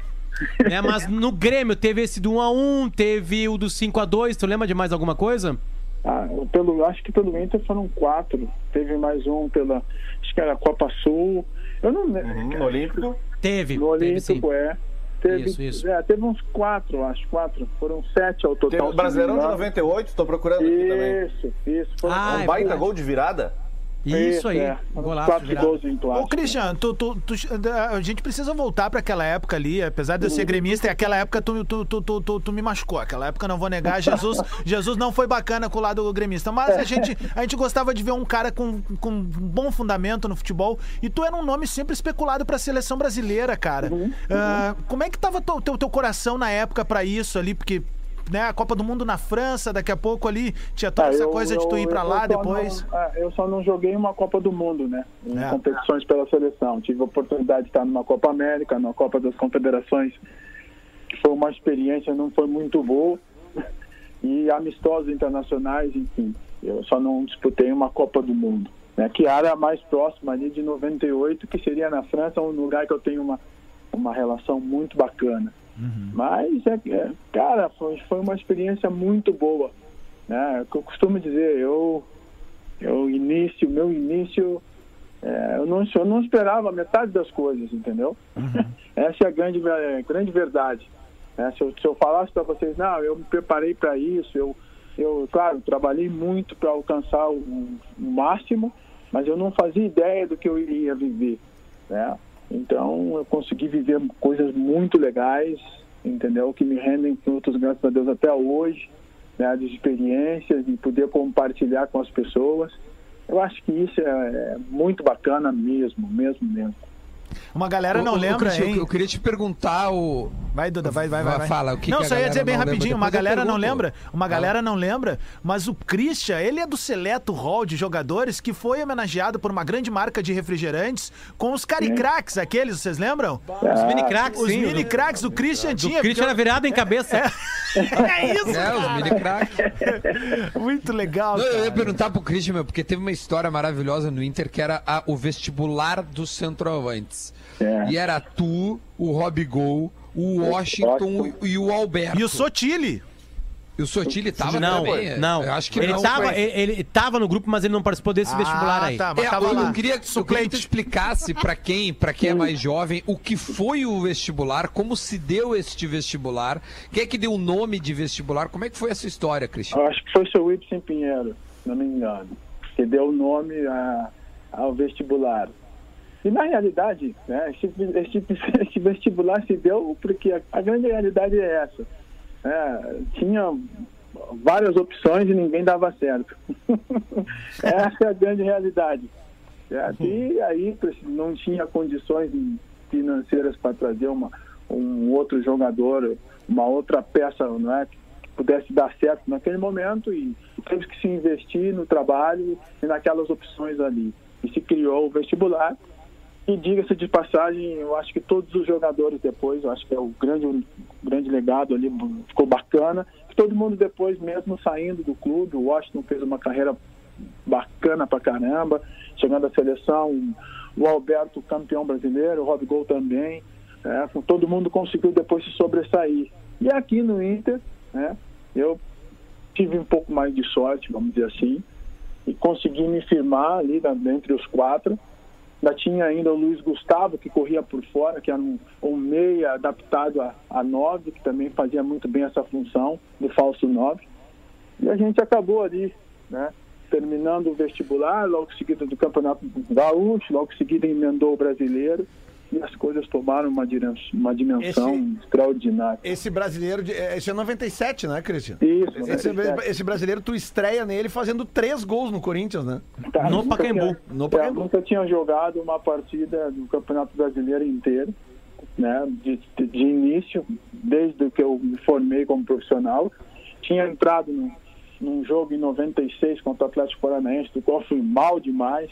Né? Mas no Grêmio teve esse do 1x1, teve o do 5x2, tu lembra de mais alguma coisa?
Ah, pelo, acho que pelo Inter foram quatro. Teve mais um pela. Acho que era a Copa Sul. Eu não lembro.
Uhum, no Olímpico.
Teve,
No
teve sim.
Olímpico, é. Teve,
Isso, isso.
É, teve uns quatro, acho, quatro. Foram sete ao total.
Teve o Brasileirão de
me engano.
98, tô procurando aqui também.
Isso, isso.
Ah,
Um
é
baita
verdade.
gol de virada.
Isso aí,
é.
golaço.
Quatro
virado.
gols em
Ô,
clássico.
Christian, tu, tu- tu- a gente precisa voltar pra aquela época ali, apesar de eu ser gremista, e aquela época tu, tu, tu, tu, tu, tu me machucou. Aquela época não vou negar, Jesus, Jesus não foi bacana com o lado gremista, mas a gente, a gente gostava de ver um cara com, com um bom fundamento no futebol, e tu era um nome sempre especulado pra seleção brasileira, cara. Ah, como é que tava teu, teu, teu coração na época pra isso ali, porque... Né, a Copa do Mundo na França, daqui a pouco ali tinha toda
Ah,
essa
eu-
coisa de tu ir pra
eu-
lá
eu
depois.
não- ah, eu só não joguei uma Copa do Mundo, né? Em
É.
competições pela seleção. Tive a oportunidade de estar numa Copa América, numa Copa das Confederações, que foi uma experiência, não foi muito boa. E amistosos internacionais, enfim. Eu só não disputei uma Copa do Mundo. Né? Que era a mais próxima ali de 98, que seria na França, um lugar que eu tenho uma, uma relação muito bacana. Mas, é, é, cara, foi, foi uma experiência muito boa. Né? É o que eu costumo dizer, eu, eu início, meu início, é, eu, não, eu não esperava metade das coisas, entendeu? Essa é a grande, é, grande verdade. né? Se, eu, se eu falasse para vocês, não, eu me preparei para isso, eu, eu, claro, trabalhei muito para alcançar o, o máximo, mas eu não fazia ideia do que eu iria viver, né? Então, eu consegui viver coisas muito legais, entendeu? Que me rendem frutos, graças a Deus, até hoje, né? De experiências, de poder compartilhar com as pessoas. Eu acho que isso é, é muito bacana mesmo, mesmo, mesmo.
Uma galera não
ô,
lembra,
Christian,
hein?
Eu queria te perguntar o.
Vai, Duda, vai, vai, vai. vai.
Fala, o que
Não,
que a
só ia
galera
dizer bem
não lembra?
rapidinho, uma
eu
galera não lembra, uma galera não lembra, mas o Christian, ele é do seleto hall de jogadores que foi homenageado por uma grande marca de refrigerantes com os caricracks, aqueles, vocês lembram?
Os mini craques,
Os
sim.
mini cracks, o Christian
Do
tinha.
Christian era virado em cabeça.
É isso,
É, os mini crack.
Muito legal,
Não, eu ia perguntar pro Christian, meu, porque teve uma história maravilhosa no Inter que era a- o vestibular dos centroavantes.
É.
E era tu, o Rob Gol, o Washington e o Alberto.
E o Sotile.
E o Sotile tava
Não,
também?
não.
Eu acho que
ele,
não.
tava, ele, ele tava no grupo, mas ele não participou desse vestibular aí.
tá, mas
É,
tava
eu,
lá.
eu queria, eu queria que tu explicasse pra quem, para quem é mais jovem, o que foi o vestibular, como se deu este vestibular, quem é que deu o nome de vestibular, como é que foi essa história, Cristian?
Eu acho que foi o seu Ibsen Pinheiro, se não me engano, que deu o nome a- ao vestibular. E na realidade, né, esse, esse- esse vestibular se deu porque a, a grande realidade é essa. É, tinha várias opções e ninguém dava certo. essa é a grande realidade. certo? E aí preci- não tinha condições financeiras para trazer uma, um outro jogador, uma outra peça, não é? que pudesse dar certo naquele momento e teve que se investir no trabalho e naquelas opções ali. E se criou o vestibular. E diga-se de passagem, eu acho que todos os jogadores depois, eu acho que é o grande, o grande legado ali, ficou bacana. Todo mundo depois, mesmo saindo do clube, o Washington fez uma carreira bacana pra caramba, chegando à seleção, o Alberto campeão brasileiro, o Rodrigo também. É, todo mundo conseguiu depois se sobressair. E aqui no Inter, né, eu tive um pouco mais de sorte, vamos dizer assim, e consegui me firmar ali entre os quatro. Ainda tinha ainda o Luiz Gustavo, que corria por fora, que era um, um meia adaptado a, a nove, que também fazia muito bem essa função do falso nove. E a gente acabou ali, né? Terminando o vestibular, logo seguido do Campeonato Gaúcho, logo seguido emendou o brasileiro. E as coisas tomaram uma, uma dimensão
Esse-
extraordinária.
Esse brasileiro, de, é, esse é 97, né, Cristian?
Isso,
Esse,
97.
esse brasileiro, tu estreia nele fazendo três gols no Corinthians, né?
Tá,
No Pacaembu.
tinha-
No
é,
Pacaembu.
nunca tinha jogado uma partida do Campeonato Brasileiro inteiro, né? De, de- de início, desde que eu me formei como profissional. Tinha entrado num, num jogo em 96 contra o Atlético Paranaense, do qual fui mal demais.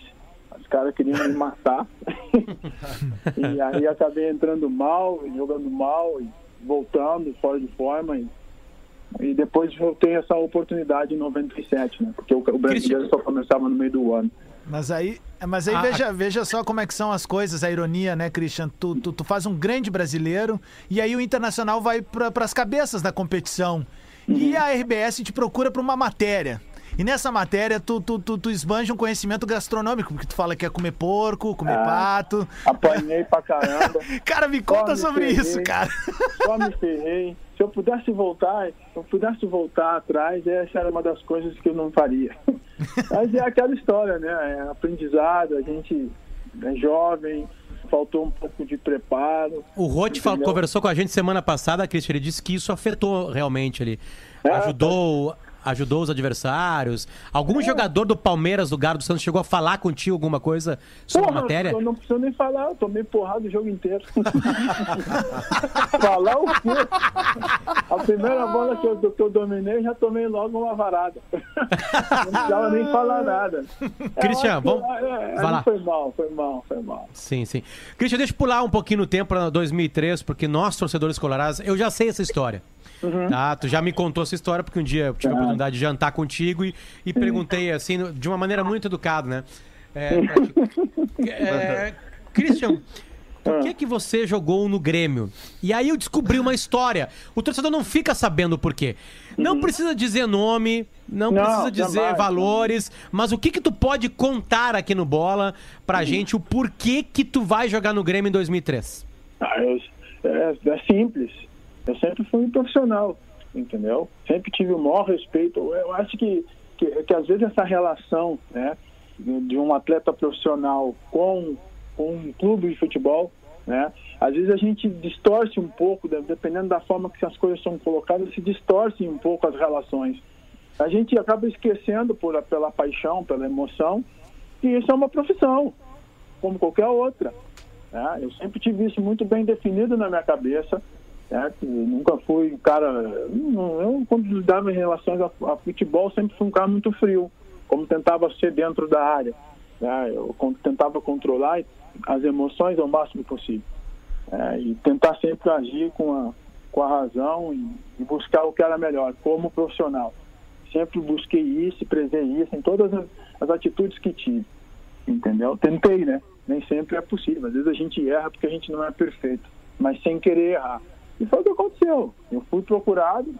Os caras queriam me matar. e aí acabei entrando mal, jogando mal, e voltando fora de forma. E, e depois eu tenho essa oportunidade em 97, né? Porque o, o brasileiro só começava no meio do ano.
Mas aí, mas aí
Ah,
veja, veja só como é que são as coisas, a ironia, né, Christian? Tu, tu, tu faz um grande brasileiro e aí o Internacional vai para as cabeças da competição. E a RBS te procura para uma matéria. E nessa matéria tu, tu, tu, tu esbanja um conhecimento gastronômico, porque tu fala que é comer porco, comer
Ah.
pato.
Apanhei pra caramba.
Cara, me conta
me
sobre
ferrei.
isso, cara.
Só me ferrei. Se eu pudesse voltar, se eu pudesse voltar atrás, essa era uma das coisas que eu não faria. Mas é aquela história, né? É aprendizado, a gente é jovem, faltou um pouco de preparo.
O Roth conversou com a gente semana passada, Christian, ele disse que isso afetou realmente ele.
É,
Ajudou, ajudou os adversários. Algum jogador do Palmeiras, do Garo do Santos, chegou a falar contigo alguma coisa sobre a
Porra,
matéria?
Eu não preciso nem falar, eu tomei porrada o jogo inteiro. falar o quê? A primeira bola que eu, que eu dominei, já tomei logo uma varada. não precisava nem falar nada. Acho que-
vamos-
é, é,
vai lá.
Foi mal, foi mal, foi mal.
Sim, sim. Christian, deixa eu pular um pouquinho no tempo para 2003, porque nós, torcedores colorados, eu já sei essa história. Tá? Tu já me contou essa história, porque um dia eu tive a oportunidade de jantar contigo e, e perguntei, assim, no- de uma maneira muito educada, né? É, ti- é, Christian, por que, que você jogou no Grêmio? E aí eu descobri uma história. O torcedor não fica sabendo o porquê. Não precisa dizer nome, não,
Não,
precisa dizer
jamais.
valores, mas o que que tu pode contar aqui no Bola pra gente o porquê que tu vai jogar no Grêmio em 2003?
Ah, eu- é, é simples. Eu sempre fui um profissional, entendeu? Sempre tive o maior respeito. Eu acho que, que, que às vezes essa relação né, de um atleta profissional com, com um clube de futebol, né, às vezes a gente distorce um pouco, de- dependendo da forma que as coisas são colocadas, se distorcem um pouco as relações. A gente acaba esquecendo por, pela paixão, pela emoção, que isso é uma profissão, como qualquer outra. né? Eu sempre tive isso muito bem definido na minha cabeça. Né? Eu nunca fui um cara. Eu, quando lidava em relações a, a futebol, sempre fui um cara muito frio, como tentava ser dentro da área. né? Eu tentava controlar as emoções ao máximo possível. né? E tentar sempre agir com a, com a razão e, e buscar o que era melhor, como profissional. Sempre busquei isso prezei isso em todas as, as atitudes que tive entendeu? Tentei, né? Nem sempre é possível. Às vezes a gente erra porque a gente não é perfeito, mas sem querer errar. E foi o que aconteceu. Eu fui procurado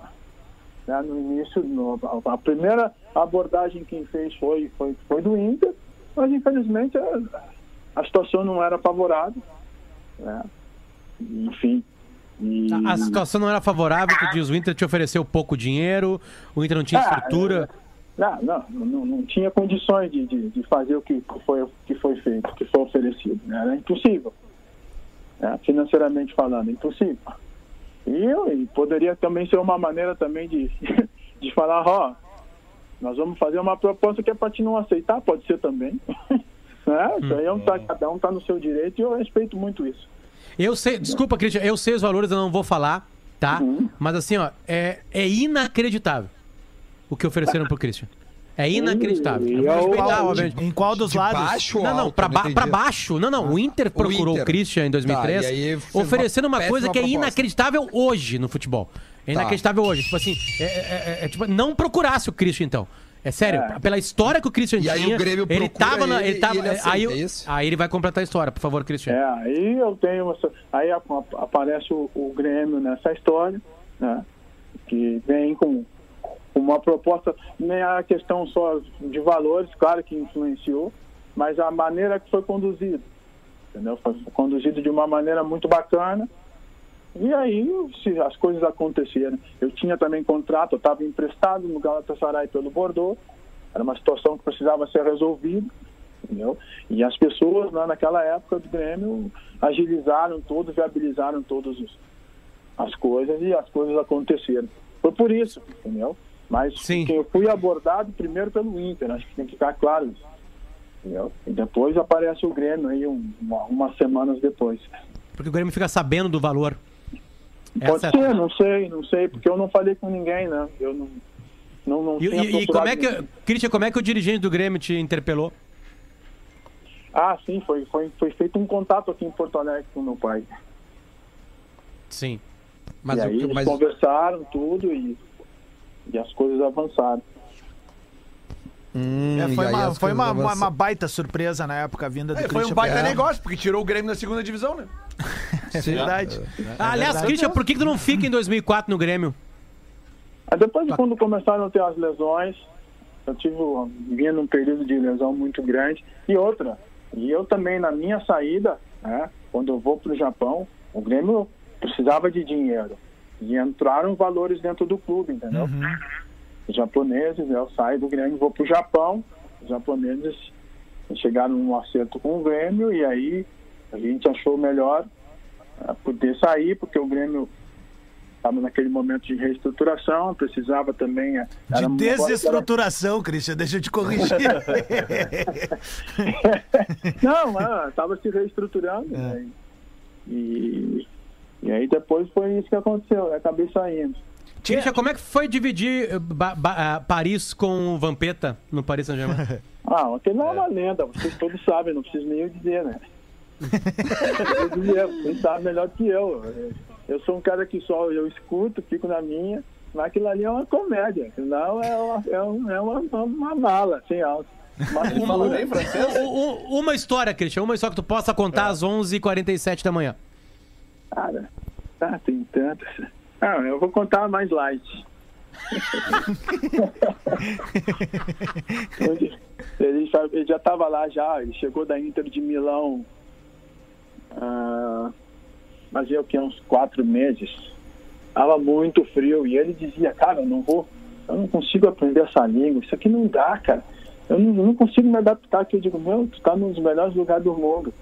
né, no início, no- a, primeira abordagem quem fez foi, foi, foi do Inter, mas infelizmente a, a situação não era favorável. Né? Enfim. E...
A, situação não era favorável, tu diz, o Inter te ofereceu pouco dinheiro, o Inter não tinha
Ah,
estrutura.
Não, não, não, não tinha condições de, de, de fazer o que foi, que foi feito, que foi oferecido. né? Era impossível. né? Financeiramente falando, impossível. E, e poderia também ser uma maneira também de, de falar, ó, nós vamos fazer uma proposta que é para te não aceitar, pode ser também. né? Isso aí é um, tá, cada um está no seu direito e eu respeito muito isso.
Eu sei, desculpa, Cristian, eu sei os valores, eu não vou falar, tá?
Uhum.
Mas assim, ó, é, é inacreditável o que ofereceram pro Christian. É inacreditável.
E
Eu vou
eu-.
Em qual dos
De
lados?
baixo
Não, não,
Não
ba baixo. Não, não. O Inter procurou o,
Inter.
Christian em 2003,
Tá,
oferecendo uma,
uma
coisa que é
proposta.
inacreditável hoje no futebol. É
Tá.
inacreditável hoje. Tipo assim, é, é- é- é tipo, não procurasse o Christian, então. É sério,
É.
pela história que o Christian
E aí
tinha,
o Grêmio
ele tava na,
ele
ele tava,
ele aceita,
aí, eu-
é
aí ele vai completar a história, por favor, Christian.
É, aí eu tenho. essa- Aí ap- aparece o, o Grêmio nessa história, né? Que vem com uma proposta, nem a questão só de valores, claro que influenciou, mas a maneira que foi conduzido. Entendeu? Foi conduzido de uma maneira muito bacana. E aí as coisas aconteceram. Eu tinha também contrato, eu estava emprestado no Galatasaray pelo Bordeaux. Era uma situação que precisava ser resolvida. Entendeu? E as pessoas lá naquela época do Grêmio agilizaram tudo, viabilizaram todas as coisas e as coisas aconteceram. Foi por isso, entendeu? Mas
Sim.
eu fui abordado primeiro pelo Inter, acho que tem que ficar claro isso. Entendeu? E depois aparece o Grêmio aí um, uma- umas semanas depois.
Porque o Grêmio fica sabendo do valor.
Pode
Essa-
ser, não sei, não sei, porque eu não falei com ninguém, né? Eu não. Não, não
E, e- como é que,
ninguém.
Christian, como é que o dirigente do Grêmio te interpelou?
Ah, sim, foi, foi, foi feito um contato aqui em Porto Alegre com meu pai.
Sim.
Mas
e aí eles
mas-
conversaram tudo e, e as coisas avançaram.
Hum,
É, foi uma, foi uma, uma, uma baita surpresa na época a vinda do
É, foi um
Christian
baita
Pereira.
negócio, porque tirou o Grêmio da segunda divisão, né?
É verdade.
Ah, aliás, Christian, por que, que tu não fica em 2004 no Grêmio?
Aí depois, quando começaram a ter as lesões, eu tive um- vinha num período de lesão muito grande. E outra, e eu também na minha saída, né, quando eu vou para o Japão, o Grêmio precisava de dinheiro. E entraram valores dentro do clube, entendeu? Os japoneses, eu saio do Grêmio, vou para o Japão, os japoneses chegaram num acerto com o Grêmio e aí a gente achou melhor eh, poder sair, porque o Grêmio estava naquele momento de reestruturação, precisava também. eh,
De desestruturação, Christian, deixa eu te corrigir.
Não, estava se reestruturando.
É.
né? E, e aí depois foi isso que aconteceu, eu acabei saindo.
Christian, como é que foi dividir eh, ba- ba- ah, Paris com o Vampeta no Paris Saint-Germain?
Ah, aquele é uma lenda, vocês todos sabem, não preciso nem eu dizer, né? Eu dizer, Vocês sabem melhor que eu. Eu sou um cara que só eu escuto, fico na minha, mas aquilo ali é uma comédia, não é uma, é um- é uma, uma mala sem alça. Mas,
Fala bem francês?
U- u- uma história, Christian, uma história que tu possa contar às 11h47 da manhã.
Cara, tá, tem tantas. Ah, eu vou contar mais light. Ele, já- ele já estava lá já, ele chegou da Inter de Milão. Ah, fazia o que? Uns quatro meses. Tava muito frio. E ele dizia, cara, eu não vou, eu não consigo aprender essa língua. Isso aqui não dá, cara. Eu não, eu não consigo me adaptar aqui. Eu digo, meu, tu tá num dos melhores lugares do mundo.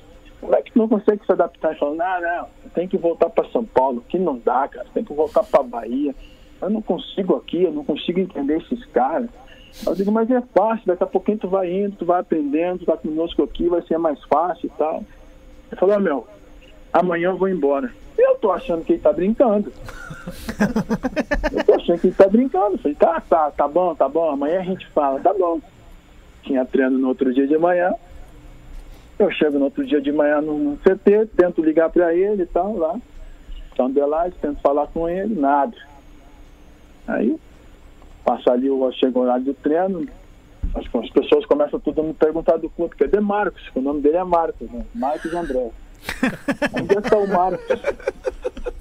Como é que tu não consegue se adaptar? Ele falou, não, não, tem que voltar para São Paulo, que não dá, cara, tem que voltar para Bahia. Eu não consigo aqui, eu não consigo entender esses caras. Eu digo, mas é fácil, daqui a pouquinho tu vai indo, tu vai aprendendo, tu tá conosco aqui, vai ser mais fácil e tal. Ele falou, meu, amanhã eu vou embora. Eu tô achando que ele tá brincando. eu tô achando que ele tá brincando. Eu falei, tá, tá, tá bom, tá bom, amanhã a gente fala, tá bom. Tinha treino no outro dia de manhã, eu chego no outro dia de manhã no, no CT, tento ligar para ele e tal, lá. São Adelaide, tento falar com ele, nada. Aí, passa ali, o- chega o horário do treino, as, as pessoas começam tudo a me perguntar do clube, cadê Marcos? O nome dele é Marcos, né? Marcos André. Onde está o Marcos?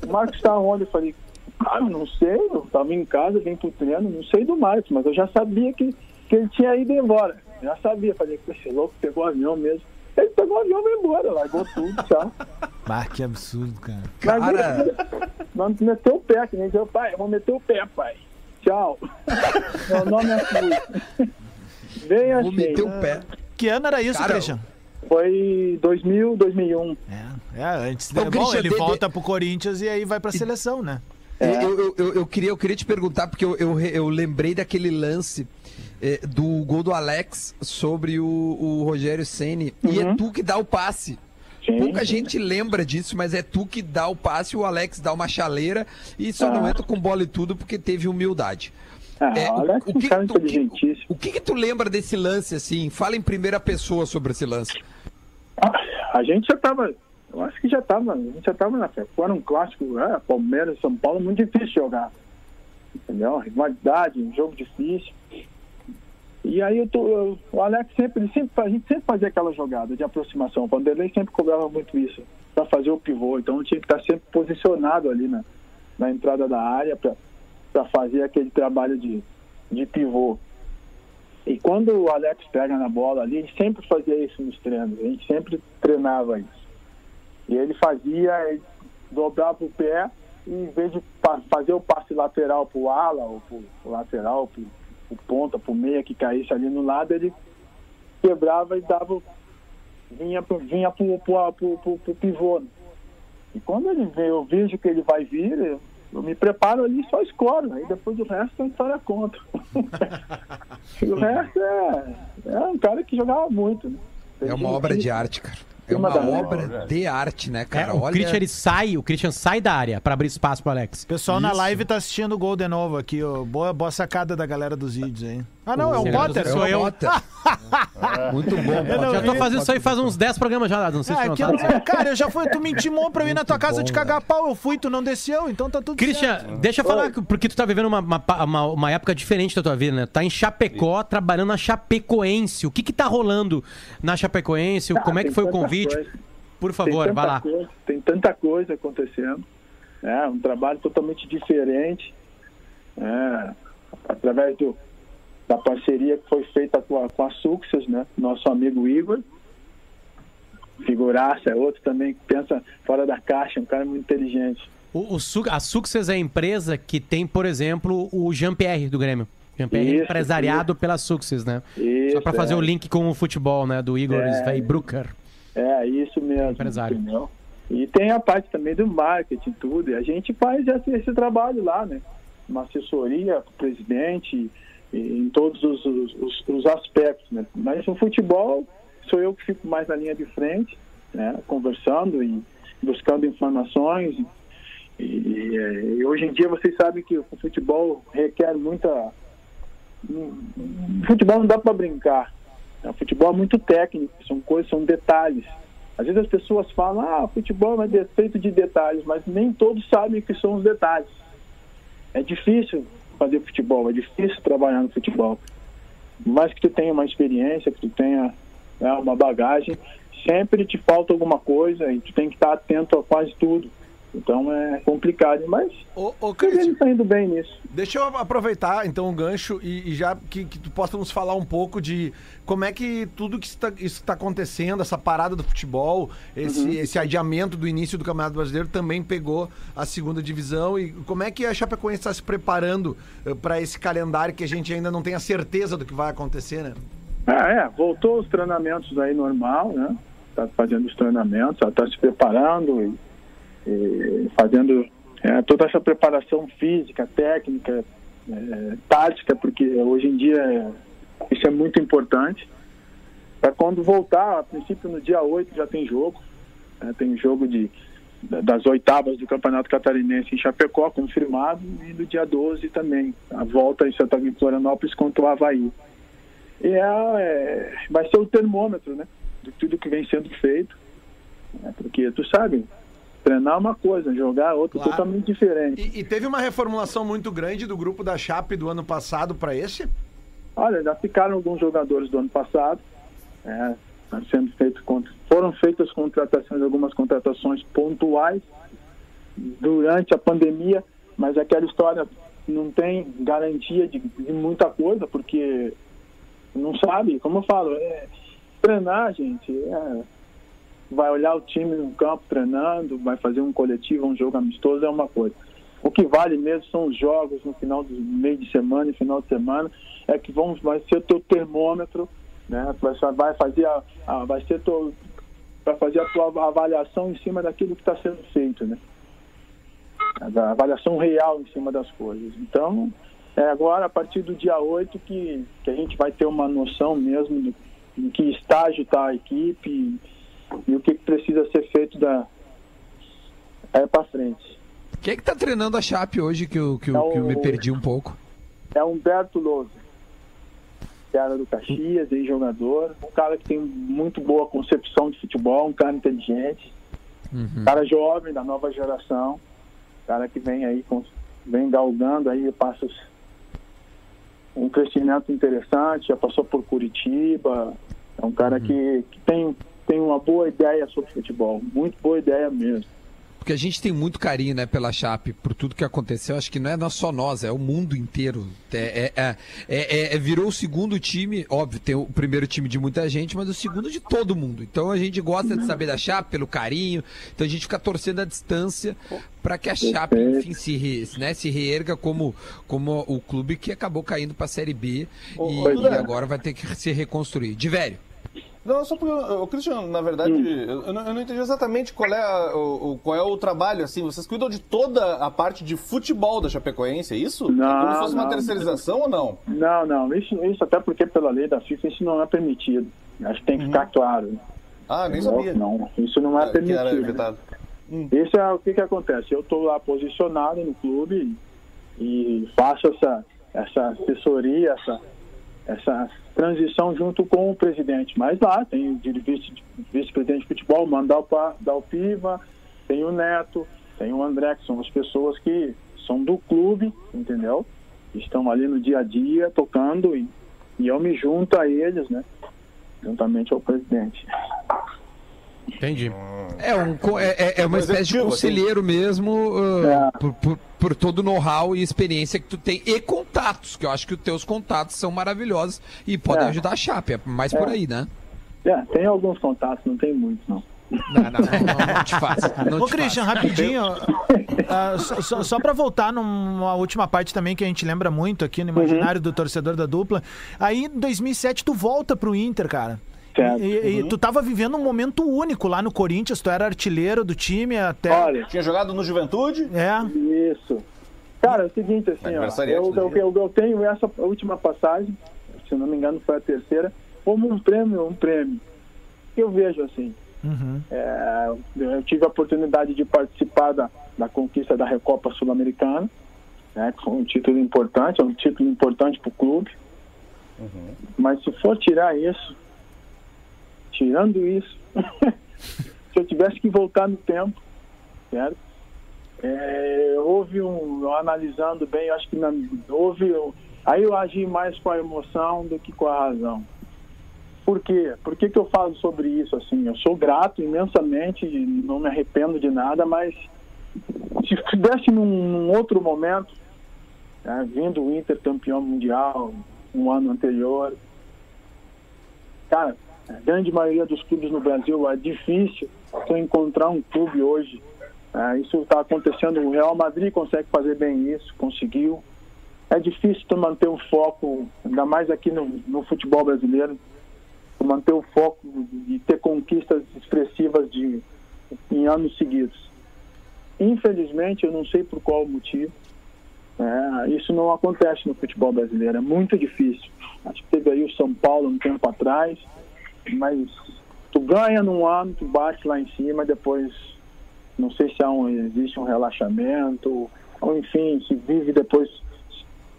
O Marcos está onde? Eu falei, cara, eu não sei, eu estava em casa, vim pro treino, não sei do Marcos, mas eu já sabia que, que ele tinha ido embora. Já sabia, falei, esse louco pegou o avião mesmo. Ele pegou o avião e foi embora, largou tudo, tchau.
Bah, que absurdo, cara.
Mas Vamos meter o pé, que nem dizer, pai, eu vou meter o pé, pai. Tchau. Meu nome é Fui. Vem
Vou
assim.
meter o pé.
Que ano era isso,
Cara,
Christian?
Foi 2000, 2001.
É, é antes.
Ô,
Bom,
Christian,
ele
de-
volta pro Corinthians e aí vai pra seleção, né?
É.
Eu, eu, eu, queria, eu queria te perguntar, porque eu, eu, eu lembrei daquele lance eh, do gol do Alex sobre o, o Rogério Ceni E é tu que dá o passe.
Sim,
Pouca gente lembra disso, mas é tu que dá o passe, o Alex dá uma chaleira e só não
Ah.
entra com bola e tudo porque teve humildade.
Ah,
É, o-
olha
o
que
que
cara
tu- o que-. O que, que tu lembra desse lance assim? Fala em primeira pessoa sobre esse lance.
A gente já tava, eu acho que já tava, a gente já tava na fé. Era um clássico, é, Palmeiras e São Paulo, muito difícil jogar. Entendeu? Rivalidade, um jogo difícil. E aí eu tô, o Alex sempre, sempre, a gente sempre fazia aquela jogada de aproximação. O Vanderlei sempre cobrava muito isso, para fazer o pivô. Então tinha que estar sempre posicionado ali na, na entrada da área para fazer aquele trabalho de, de pivô. E quando o Alex pega na bola ali, a gente sempre fazia isso nos treinos, a gente sempre treinava isso. E ele fazia, ele dobrava o pé e em vez de fazer o passe lateral pro ala, ou pro lateral, pro, pro ponta, pro meia que caísse ali no lado, ele quebrava e dava, vinha, pro, vinha pro, pro, pro, pro, pro pivô. E quando ele vê, eu vejo que ele vai vir, eu, eu me preparo ali e só escoro. Aí depois o resto a história conta. e o resto é, é um cara que jogava muito. Né?
É uma obra de arte, cara. É uma
mesa.
obra de arte, né,
É,
cara?
o
Olha...
Christian ele sai, o Christian sai da área pra abrir espaço pro Alex.
O pessoal na
Isso.
live tá assistindo o gol de novo aqui, ó. Boa, boa sacada da galera dos vídeos aí. Ah, não, é o Potter.
sou eu.
Potter. Muito bom.
Eu não
Já tô fazendo isso aí faz uns 10 programas já, não sei se
Ah,
tu
que
não
eu-
sabe.
cara, eu já fui, tu me intimou pra eu ir na tua casa te cagar pau, eu fui, tu não desceu, então tá tudo
Christian,
certo.
deixa eu falar, que- porque tu tá vivendo uma, uma, uma- época diferente da tua vida, né? Tá em Chapecó, trabalhando na Chapecoense. O que que tá rolando na Chapecoense?
Ah,
Como é que foi o convite?
coisa.
Por favor, vai lá.
coisa- tem tanta coisa acontecendo. É um trabalho totalmente diferente. É, através do, da parceria que foi feita com a, com a Success, né? Nosso amigo Igor. Figuraça, é outro também que pensa fora da caixa, um cara muito inteligente.
O, o a Success é a empresa que tem, por exemplo, o Jean-Pierre do Grêmio. Jean-Pierre é
Isso,
empresariado pela Success, né?
Isso,
Só pra fazer
é.
o link com o futebol, né? Do Igor
É.
Sveibrucker.
É, isso mesmo.
Empresário.
entendeu? E tem a parte também do marketing, tudo. E a gente faz esse, esse trabalho lá, né? Uma assessoria pro presidente, e em todos os, os- os- os aspectos, né? Mas no futebol, sou eu que fico mais na linha de frente, né? Conversando e buscando informações. E, e, é, hoje em dia vocês sabem que o futebol requer muita. O futebol não dá para brincar. O futebol é muito técnico, são coisas, são detalhes. Às vezes as pessoas falam, ah, futebol é feito de detalhes, mas nem todos sabem que são os detalhes. É difícil fazer futebol, é difícil trabalhar no futebol. Mais que tu tenha uma experiência, que tu tenha né, uma bagagem, sempre te falta alguma coisa e tu tem que estar atento a quase tudo. Então é complicado, mas
Ô, ô
ele está indo bem nisso.
deixa eu aproveitar então o gancho e, e já que, que tu possa nos falar um pouco de como é que tudo que está, isso está acontecendo, essa parada do futebol, esse, esse adiamento do início do Campeonato Brasileiro também pegou a segunda divisão e como é que a Chapecoense está se preparando para esse calendário que a gente ainda não tem a certeza do que vai acontecer, né?
Ah, é, voltou os treinamentos aí normal, né? Tá fazendo os treinamentos, ela tá se preparando e fazendo é, toda essa preparação física, técnica, é, tática, porque hoje em dia é, isso é muito importante. Para quando voltar, a princípio no dia 8 já tem jogo, né? tem jogo de, da- das oitavas do Campeonato Catarinense em Chapecó, confirmado, e no dia 12 também, a volta em Santa em Florianópolis contra o Havaí. E é, é, vai ser o termômetro, né? De tudo que vem sendo feito. né, Porque tu sabe, treinar é uma coisa, jogar é outra
Claro.
totalmente diferente.
E, e teve uma reformulação muito grande do grupo da Chape do ano passado para esse?
Olha, já ficaram alguns jogadores do ano passado. É, sendo feito, foram feitas contratações, algumas contratações pontuais durante a pandemia, mas aquela história não tem garantia de, de muita coisa, porque não sabe, como eu falo, é, treinar, gente, é, vai olhar o time no campo treinando, vai fazer um coletivo, um jogo amistoso, é uma coisa. O que vale mesmo são os jogos no final do meio de semana e final de semana, é que vão, vai ser o teu termômetro, né? Vai, fazer a, a- vai ser teu, vai fazer a tua avaliação em cima daquilo que está sendo feito, né? A avaliação real em cima das coisas. Então, é agora, a partir do dia 8, que, que a gente vai ter uma noção mesmo do, em que estágio está a equipe e, o que precisa ser feito da é para frente.
Quem é que tá treinando a Chape hoje que eu, que eu, que eu me perdi um pouco?
É Humberto Lousa, era do Caxias, ex-jogador, um cara que tem muito boa concepção de futebol, um cara inteligente, um cara jovem, da nova geração, cara que vem aí, com, vem galgando aí passos um crescimento interessante, já passou por Curitiba, é um cara que, que tem, tem uma boa ideia sobre futebol, muito boa ideia mesmo.
Porque a gente tem muito carinho, né, pela Chape, por tudo que aconteceu. Acho que não é só nós, é o mundo inteiro. É, é, é, é, é virou o segundo time, óbvio, tem o primeiro time de muita gente, mas o segundo de todo mundo. Então a gente gosta de saber da Chape, pelo carinho. Então a gente fica torcendo à distância para que a Chape, enfim, se, né, se reerga como, como o clube que acabou caindo para a Série B e, e agora vai ter que se reconstruir. De velho.
Não, só porque, o Cristiano, na verdade, eu, não, eu não entendi exatamente qual é, a, o, qual é o trabalho, assim, vocês cuidam de toda a parte de futebol da Chapecoense, é isso?
Não,
é como se fosse
não,
uma terceirização ou não?
Não, não, isso, isso até porque pela lei da FIFA isso não é permitido. Acho que tem que ficar claro.
Ah, nem
não,
sabia.
Não, isso não é
Ah,
permitido.
evitado.
Isso é o que, que acontece. Eu estou lá posicionado no clube e faço essa, essa assessoria, essa, essa transição junto com o presidente. Mas lá tem o de vice- vice-presidente de futebol, Mandalpa, Dalpiva, tem o Neto, tem o André, que são as pessoas que são do clube, entendeu? Estão ali no dia a dia tocando e, e eu me junto a eles, né? Juntamente ao presidente.
Entendi.
É, um, co- é, é- é uma
Mas
espécie de conselheiro mesmo,
É.
ah, por, por- por todo o know-how e experiência que tu tem e contatos, que eu acho que os teus contatos são maravilhosos e podem
É.
ajudar a Chape, é mais por aí, né?
É, tem alguns contatos, não tem muitos, não.
Não, não, não, não, não te faço. Não
Ô,
te
Christian,
faço.
rapidinho, ah, só, só, só pra voltar numa última parte também que a gente lembra muito aqui no imaginário do torcedor da dupla. Aí, em 2007, tu volta pro Inter, cara.
Certo.
E, e tu tava vivendo um momento único lá no Corinthians, tu era artilheiro do time até.
Olha,
Tinha jogado no Juventude?
É.
Isso. Cara, é o seguinte, assim, ó, eu, eu, eu, eu tenho essa última passagem, se não me engano foi a terceira, como um prêmio, um prêmio. Eu vejo assim,
Uhum.
é, eu tive a oportunidade de participar da, da conquista da Recopa Sul-Americana, né, que foi um título importante, é um título importante para o clube. Mas se for tirar isso, tirando isso, se eu tivesse que voltar no tempo, certo? É, houve um, analisando bem, acho que na, houve, aí eu agi mais com a emoção do que com a razão. Por quê? Por que, que eu falo sobre isso assim? Eu sou grato imensamente, não me arrependo de nada, mas se tivesse num, num outro momento, né, vindo o Inter campeão mundial um ano anterior, cara, a grande maioria dos clubes no Brasil é difícil tu encontrar um clube hoje. né, isso está acontecendo, o Real Madrid consegue fazer bem isso, conseguiu. É difícil tu manter o foco, ainda mais aqui no, no futebol brasileiro, tu manter o foco e ter conquistas expressivas de, em anos seguidos. Infelizmente, eu não sei por qual motivo, é, isso não acontece no futebol brasileiro, é muito difícil. Acho que teve aí o São Paulo um tempo atrás, mas tu ganha num ano, tu bate lá em cima, depois não sei se há um, existe um relaxamento, ou enfim, se vive depois,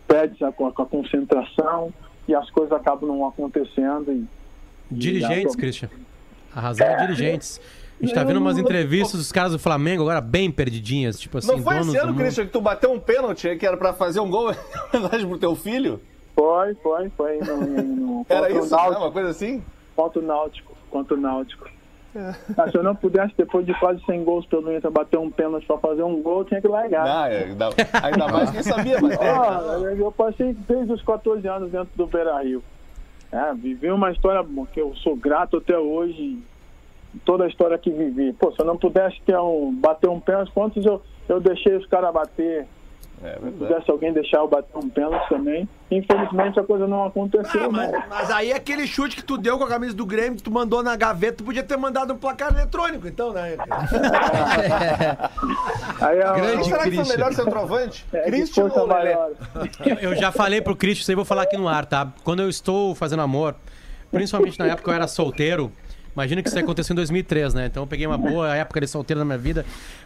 perde a, com a concentração e as coisas acabam não acontecendo. E, e
Dirigentes,
já-
Christian. A razão é dirigentes. A gente tá vendo umas entrevistas dos caras do Flamengo agora bem perdidinhas, tipo assim,
Não foi
donos
esse ano. Christian, que tu bateu um pênalti aí que era pra fazer um gol, verdade, pro teu filho?
Foi, foi, foi. No, no,
Era
contra o
isso, né? Uma coisa assim?
Contra o Náutico. Contra o Náutico. Ah, se eu não pudesse, depois de quase 100 gols pelo Inter, bater um pênalti pra fazer um gol, eu tinha que largar.
Ah, é, ainda, ainda mais quem sabia bater. né?
Ah, eu passei desde os 14 anos dentro do Beira Rio. É, vivi uma história que eu sou grato até hoje. Toda a história que vivi. Pô, se eu não pudesse ter um, bater um pênalti, quantos eu, eu deixei os caras bater?
É
Se alguém deixar eu bater um pênalti também. Infelizmente a coisa não aconteceu.
Ah, mas, mas aí aquele chute que tu deu com a camisa do Grêmio, que tu mandou na gaveta, tu podia ter mandado um placar eletrônico, então, né?
Aí, é-
Grande
Quem será que foi
Christian.
melhor centroavante?
é
Christian ou Lelé?
Eu, eu já falei pro Christian, isso aí eu vou falar aqui no ar, tá? Quando eu estou fazendo amor, principalmente na época que eu era solteiro, imagina que isso aí aconteceu em 2003, né? Então eu peguei uma boa época de solteiro na minha vida.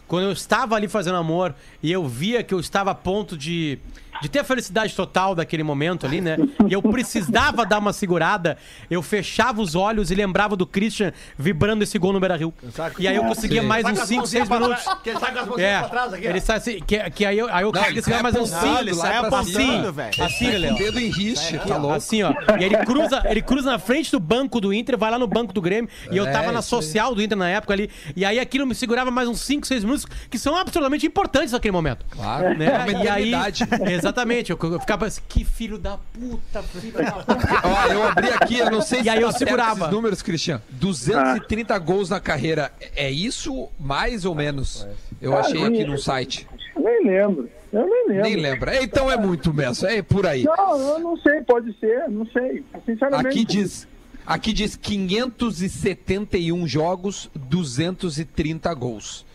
Quando eu estava ali fazendo amor e eu via que eu estava a ponto de de ter a felicidade total daquele momento ali, né? E eu precisava dar uma segurada, eu fechava os olhos e lembrava do Christian vibrando esse gol no Beira-Rio. E aí eu conseguia mais
Tá
uns
as
5,
mãozinhas
6
pra
minutos.
que ele tá com as mãozinhas
É,
pra trás aqui,
ele sai assim, que, que aí eu, aí eu
Não, ele
conseguia
sai
mais uns
apontando,
5,
ele sai
assim,
apontando, velho.
assim, Léo.
dedo em riche, tá louco.
Assim, ó. E aí ele cruza, ele cruza na frente do banco do Inter, vai lá no banco do Grêmio. E eu
É,
tava na
isso aí.
social do Inter na época ali. E aí aquilo me segurava mais uns 5, 6 minutos, que são absolutamente importantes naquele momento.
Claro,
Né?
é
E aí, exatamente, eu, eu ficava assim, que filho da puta, filho da puta.
Ó, eu abri aqui, eu não sei
E
se
aí eu
tá
segurava.
esses números, Cristian. 230 gols na carreira. É isso mais ou menos? Eu achei aqui no site.
Nem lembro. Eu nem lembro.
Nem lembra. Então é muito mesmo, é por aí.
Não, eu não sei, pode ser, não sei. Sinceramente.
Aqui diz, aqui diz 571 jogos, 230 gols.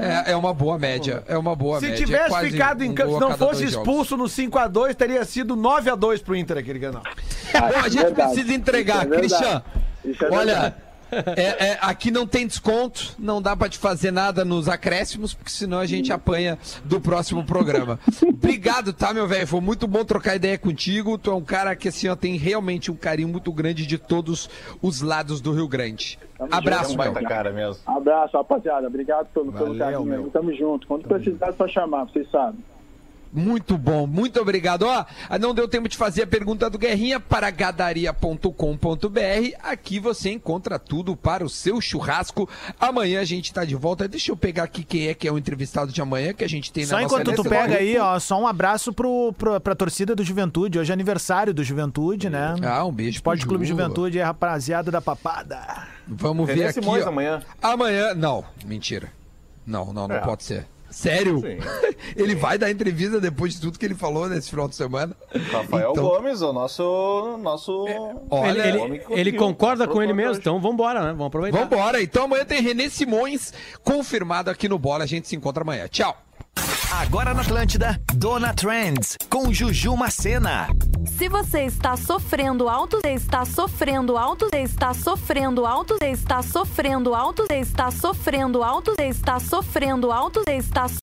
É, é uma boa média, é uma boa
Se
média. é
tivesse
quase
ficado em
um
campo, se não fosse
dois jogos.
expulso no 5x2, teria sido 9x2 pro Inter aquele canal.
Bom, a gente
Verdade.
precisa entregar,
é.
Christian.
É
Olha,
verdade.
É- é, aqui não tem desconto, não dá pra te fazer nada nos acréscimos, porque senão a gente apanha do próximo programa. Obrigado, tá, meu velho? Foi muito bom trocar ideia contigo. Tu é um cara que assim, ó, tem realmente um carinho muito grande de todos os lados do Rio Grande.
É um
Abraço, meu.
baita cara mesmo.
Abraço, rapaziada. Obrigado pelo, pelo
Valeu,
carinho.
meu.
Tamo junto. Quando precisar, é só chamar, vocês sabem.
Muito bom, muito obrigado. Ó, não deu tempo de fazer a pergunta do Guerrinha para gadaria.com.br. Aqui você encontra tudo para o seu churrasco. Amanhã a gente tá de volta. Deixa eu pegar aqui quem é que é o entrevistado de amanhã que a gente tem
Só
na
enquanto
nossa
tu pega aí, ó, só um abraço pro, pro, pra torcida do Juventude. Hoje é aniversário do Juventude, né?
Ah, um beijo pro
Esporte Clube
Ju.
Juventude é rapaziada da papada.
Vamos ver aqui. Ó.
amanhã.
Amanhã, não, mentira. Não, não, não
É.
pode ser. Sério?
Sim.
ele vai dar entrevista depois de tudo que ele falou nesse final de semana.
Rafael
Então-
Gomes, o nosso. nosso
Olha,
Ele, ele- ele concorda com ele mesmo,
hoje.
então vambora, né? Vamos aproveitar.
Vambora, então amanhã tem Renê Simões confirmado aqui no Bola. A gente se encontra amanhã. Tchau.
Agora na Atlântida, Dona Trends, com Juju Macena.
Se você está sofrendo alto, está sofrendo alto, está sofrendo alto, está sofrendo alto, está sofrendo alto, está sofrendo alto, você está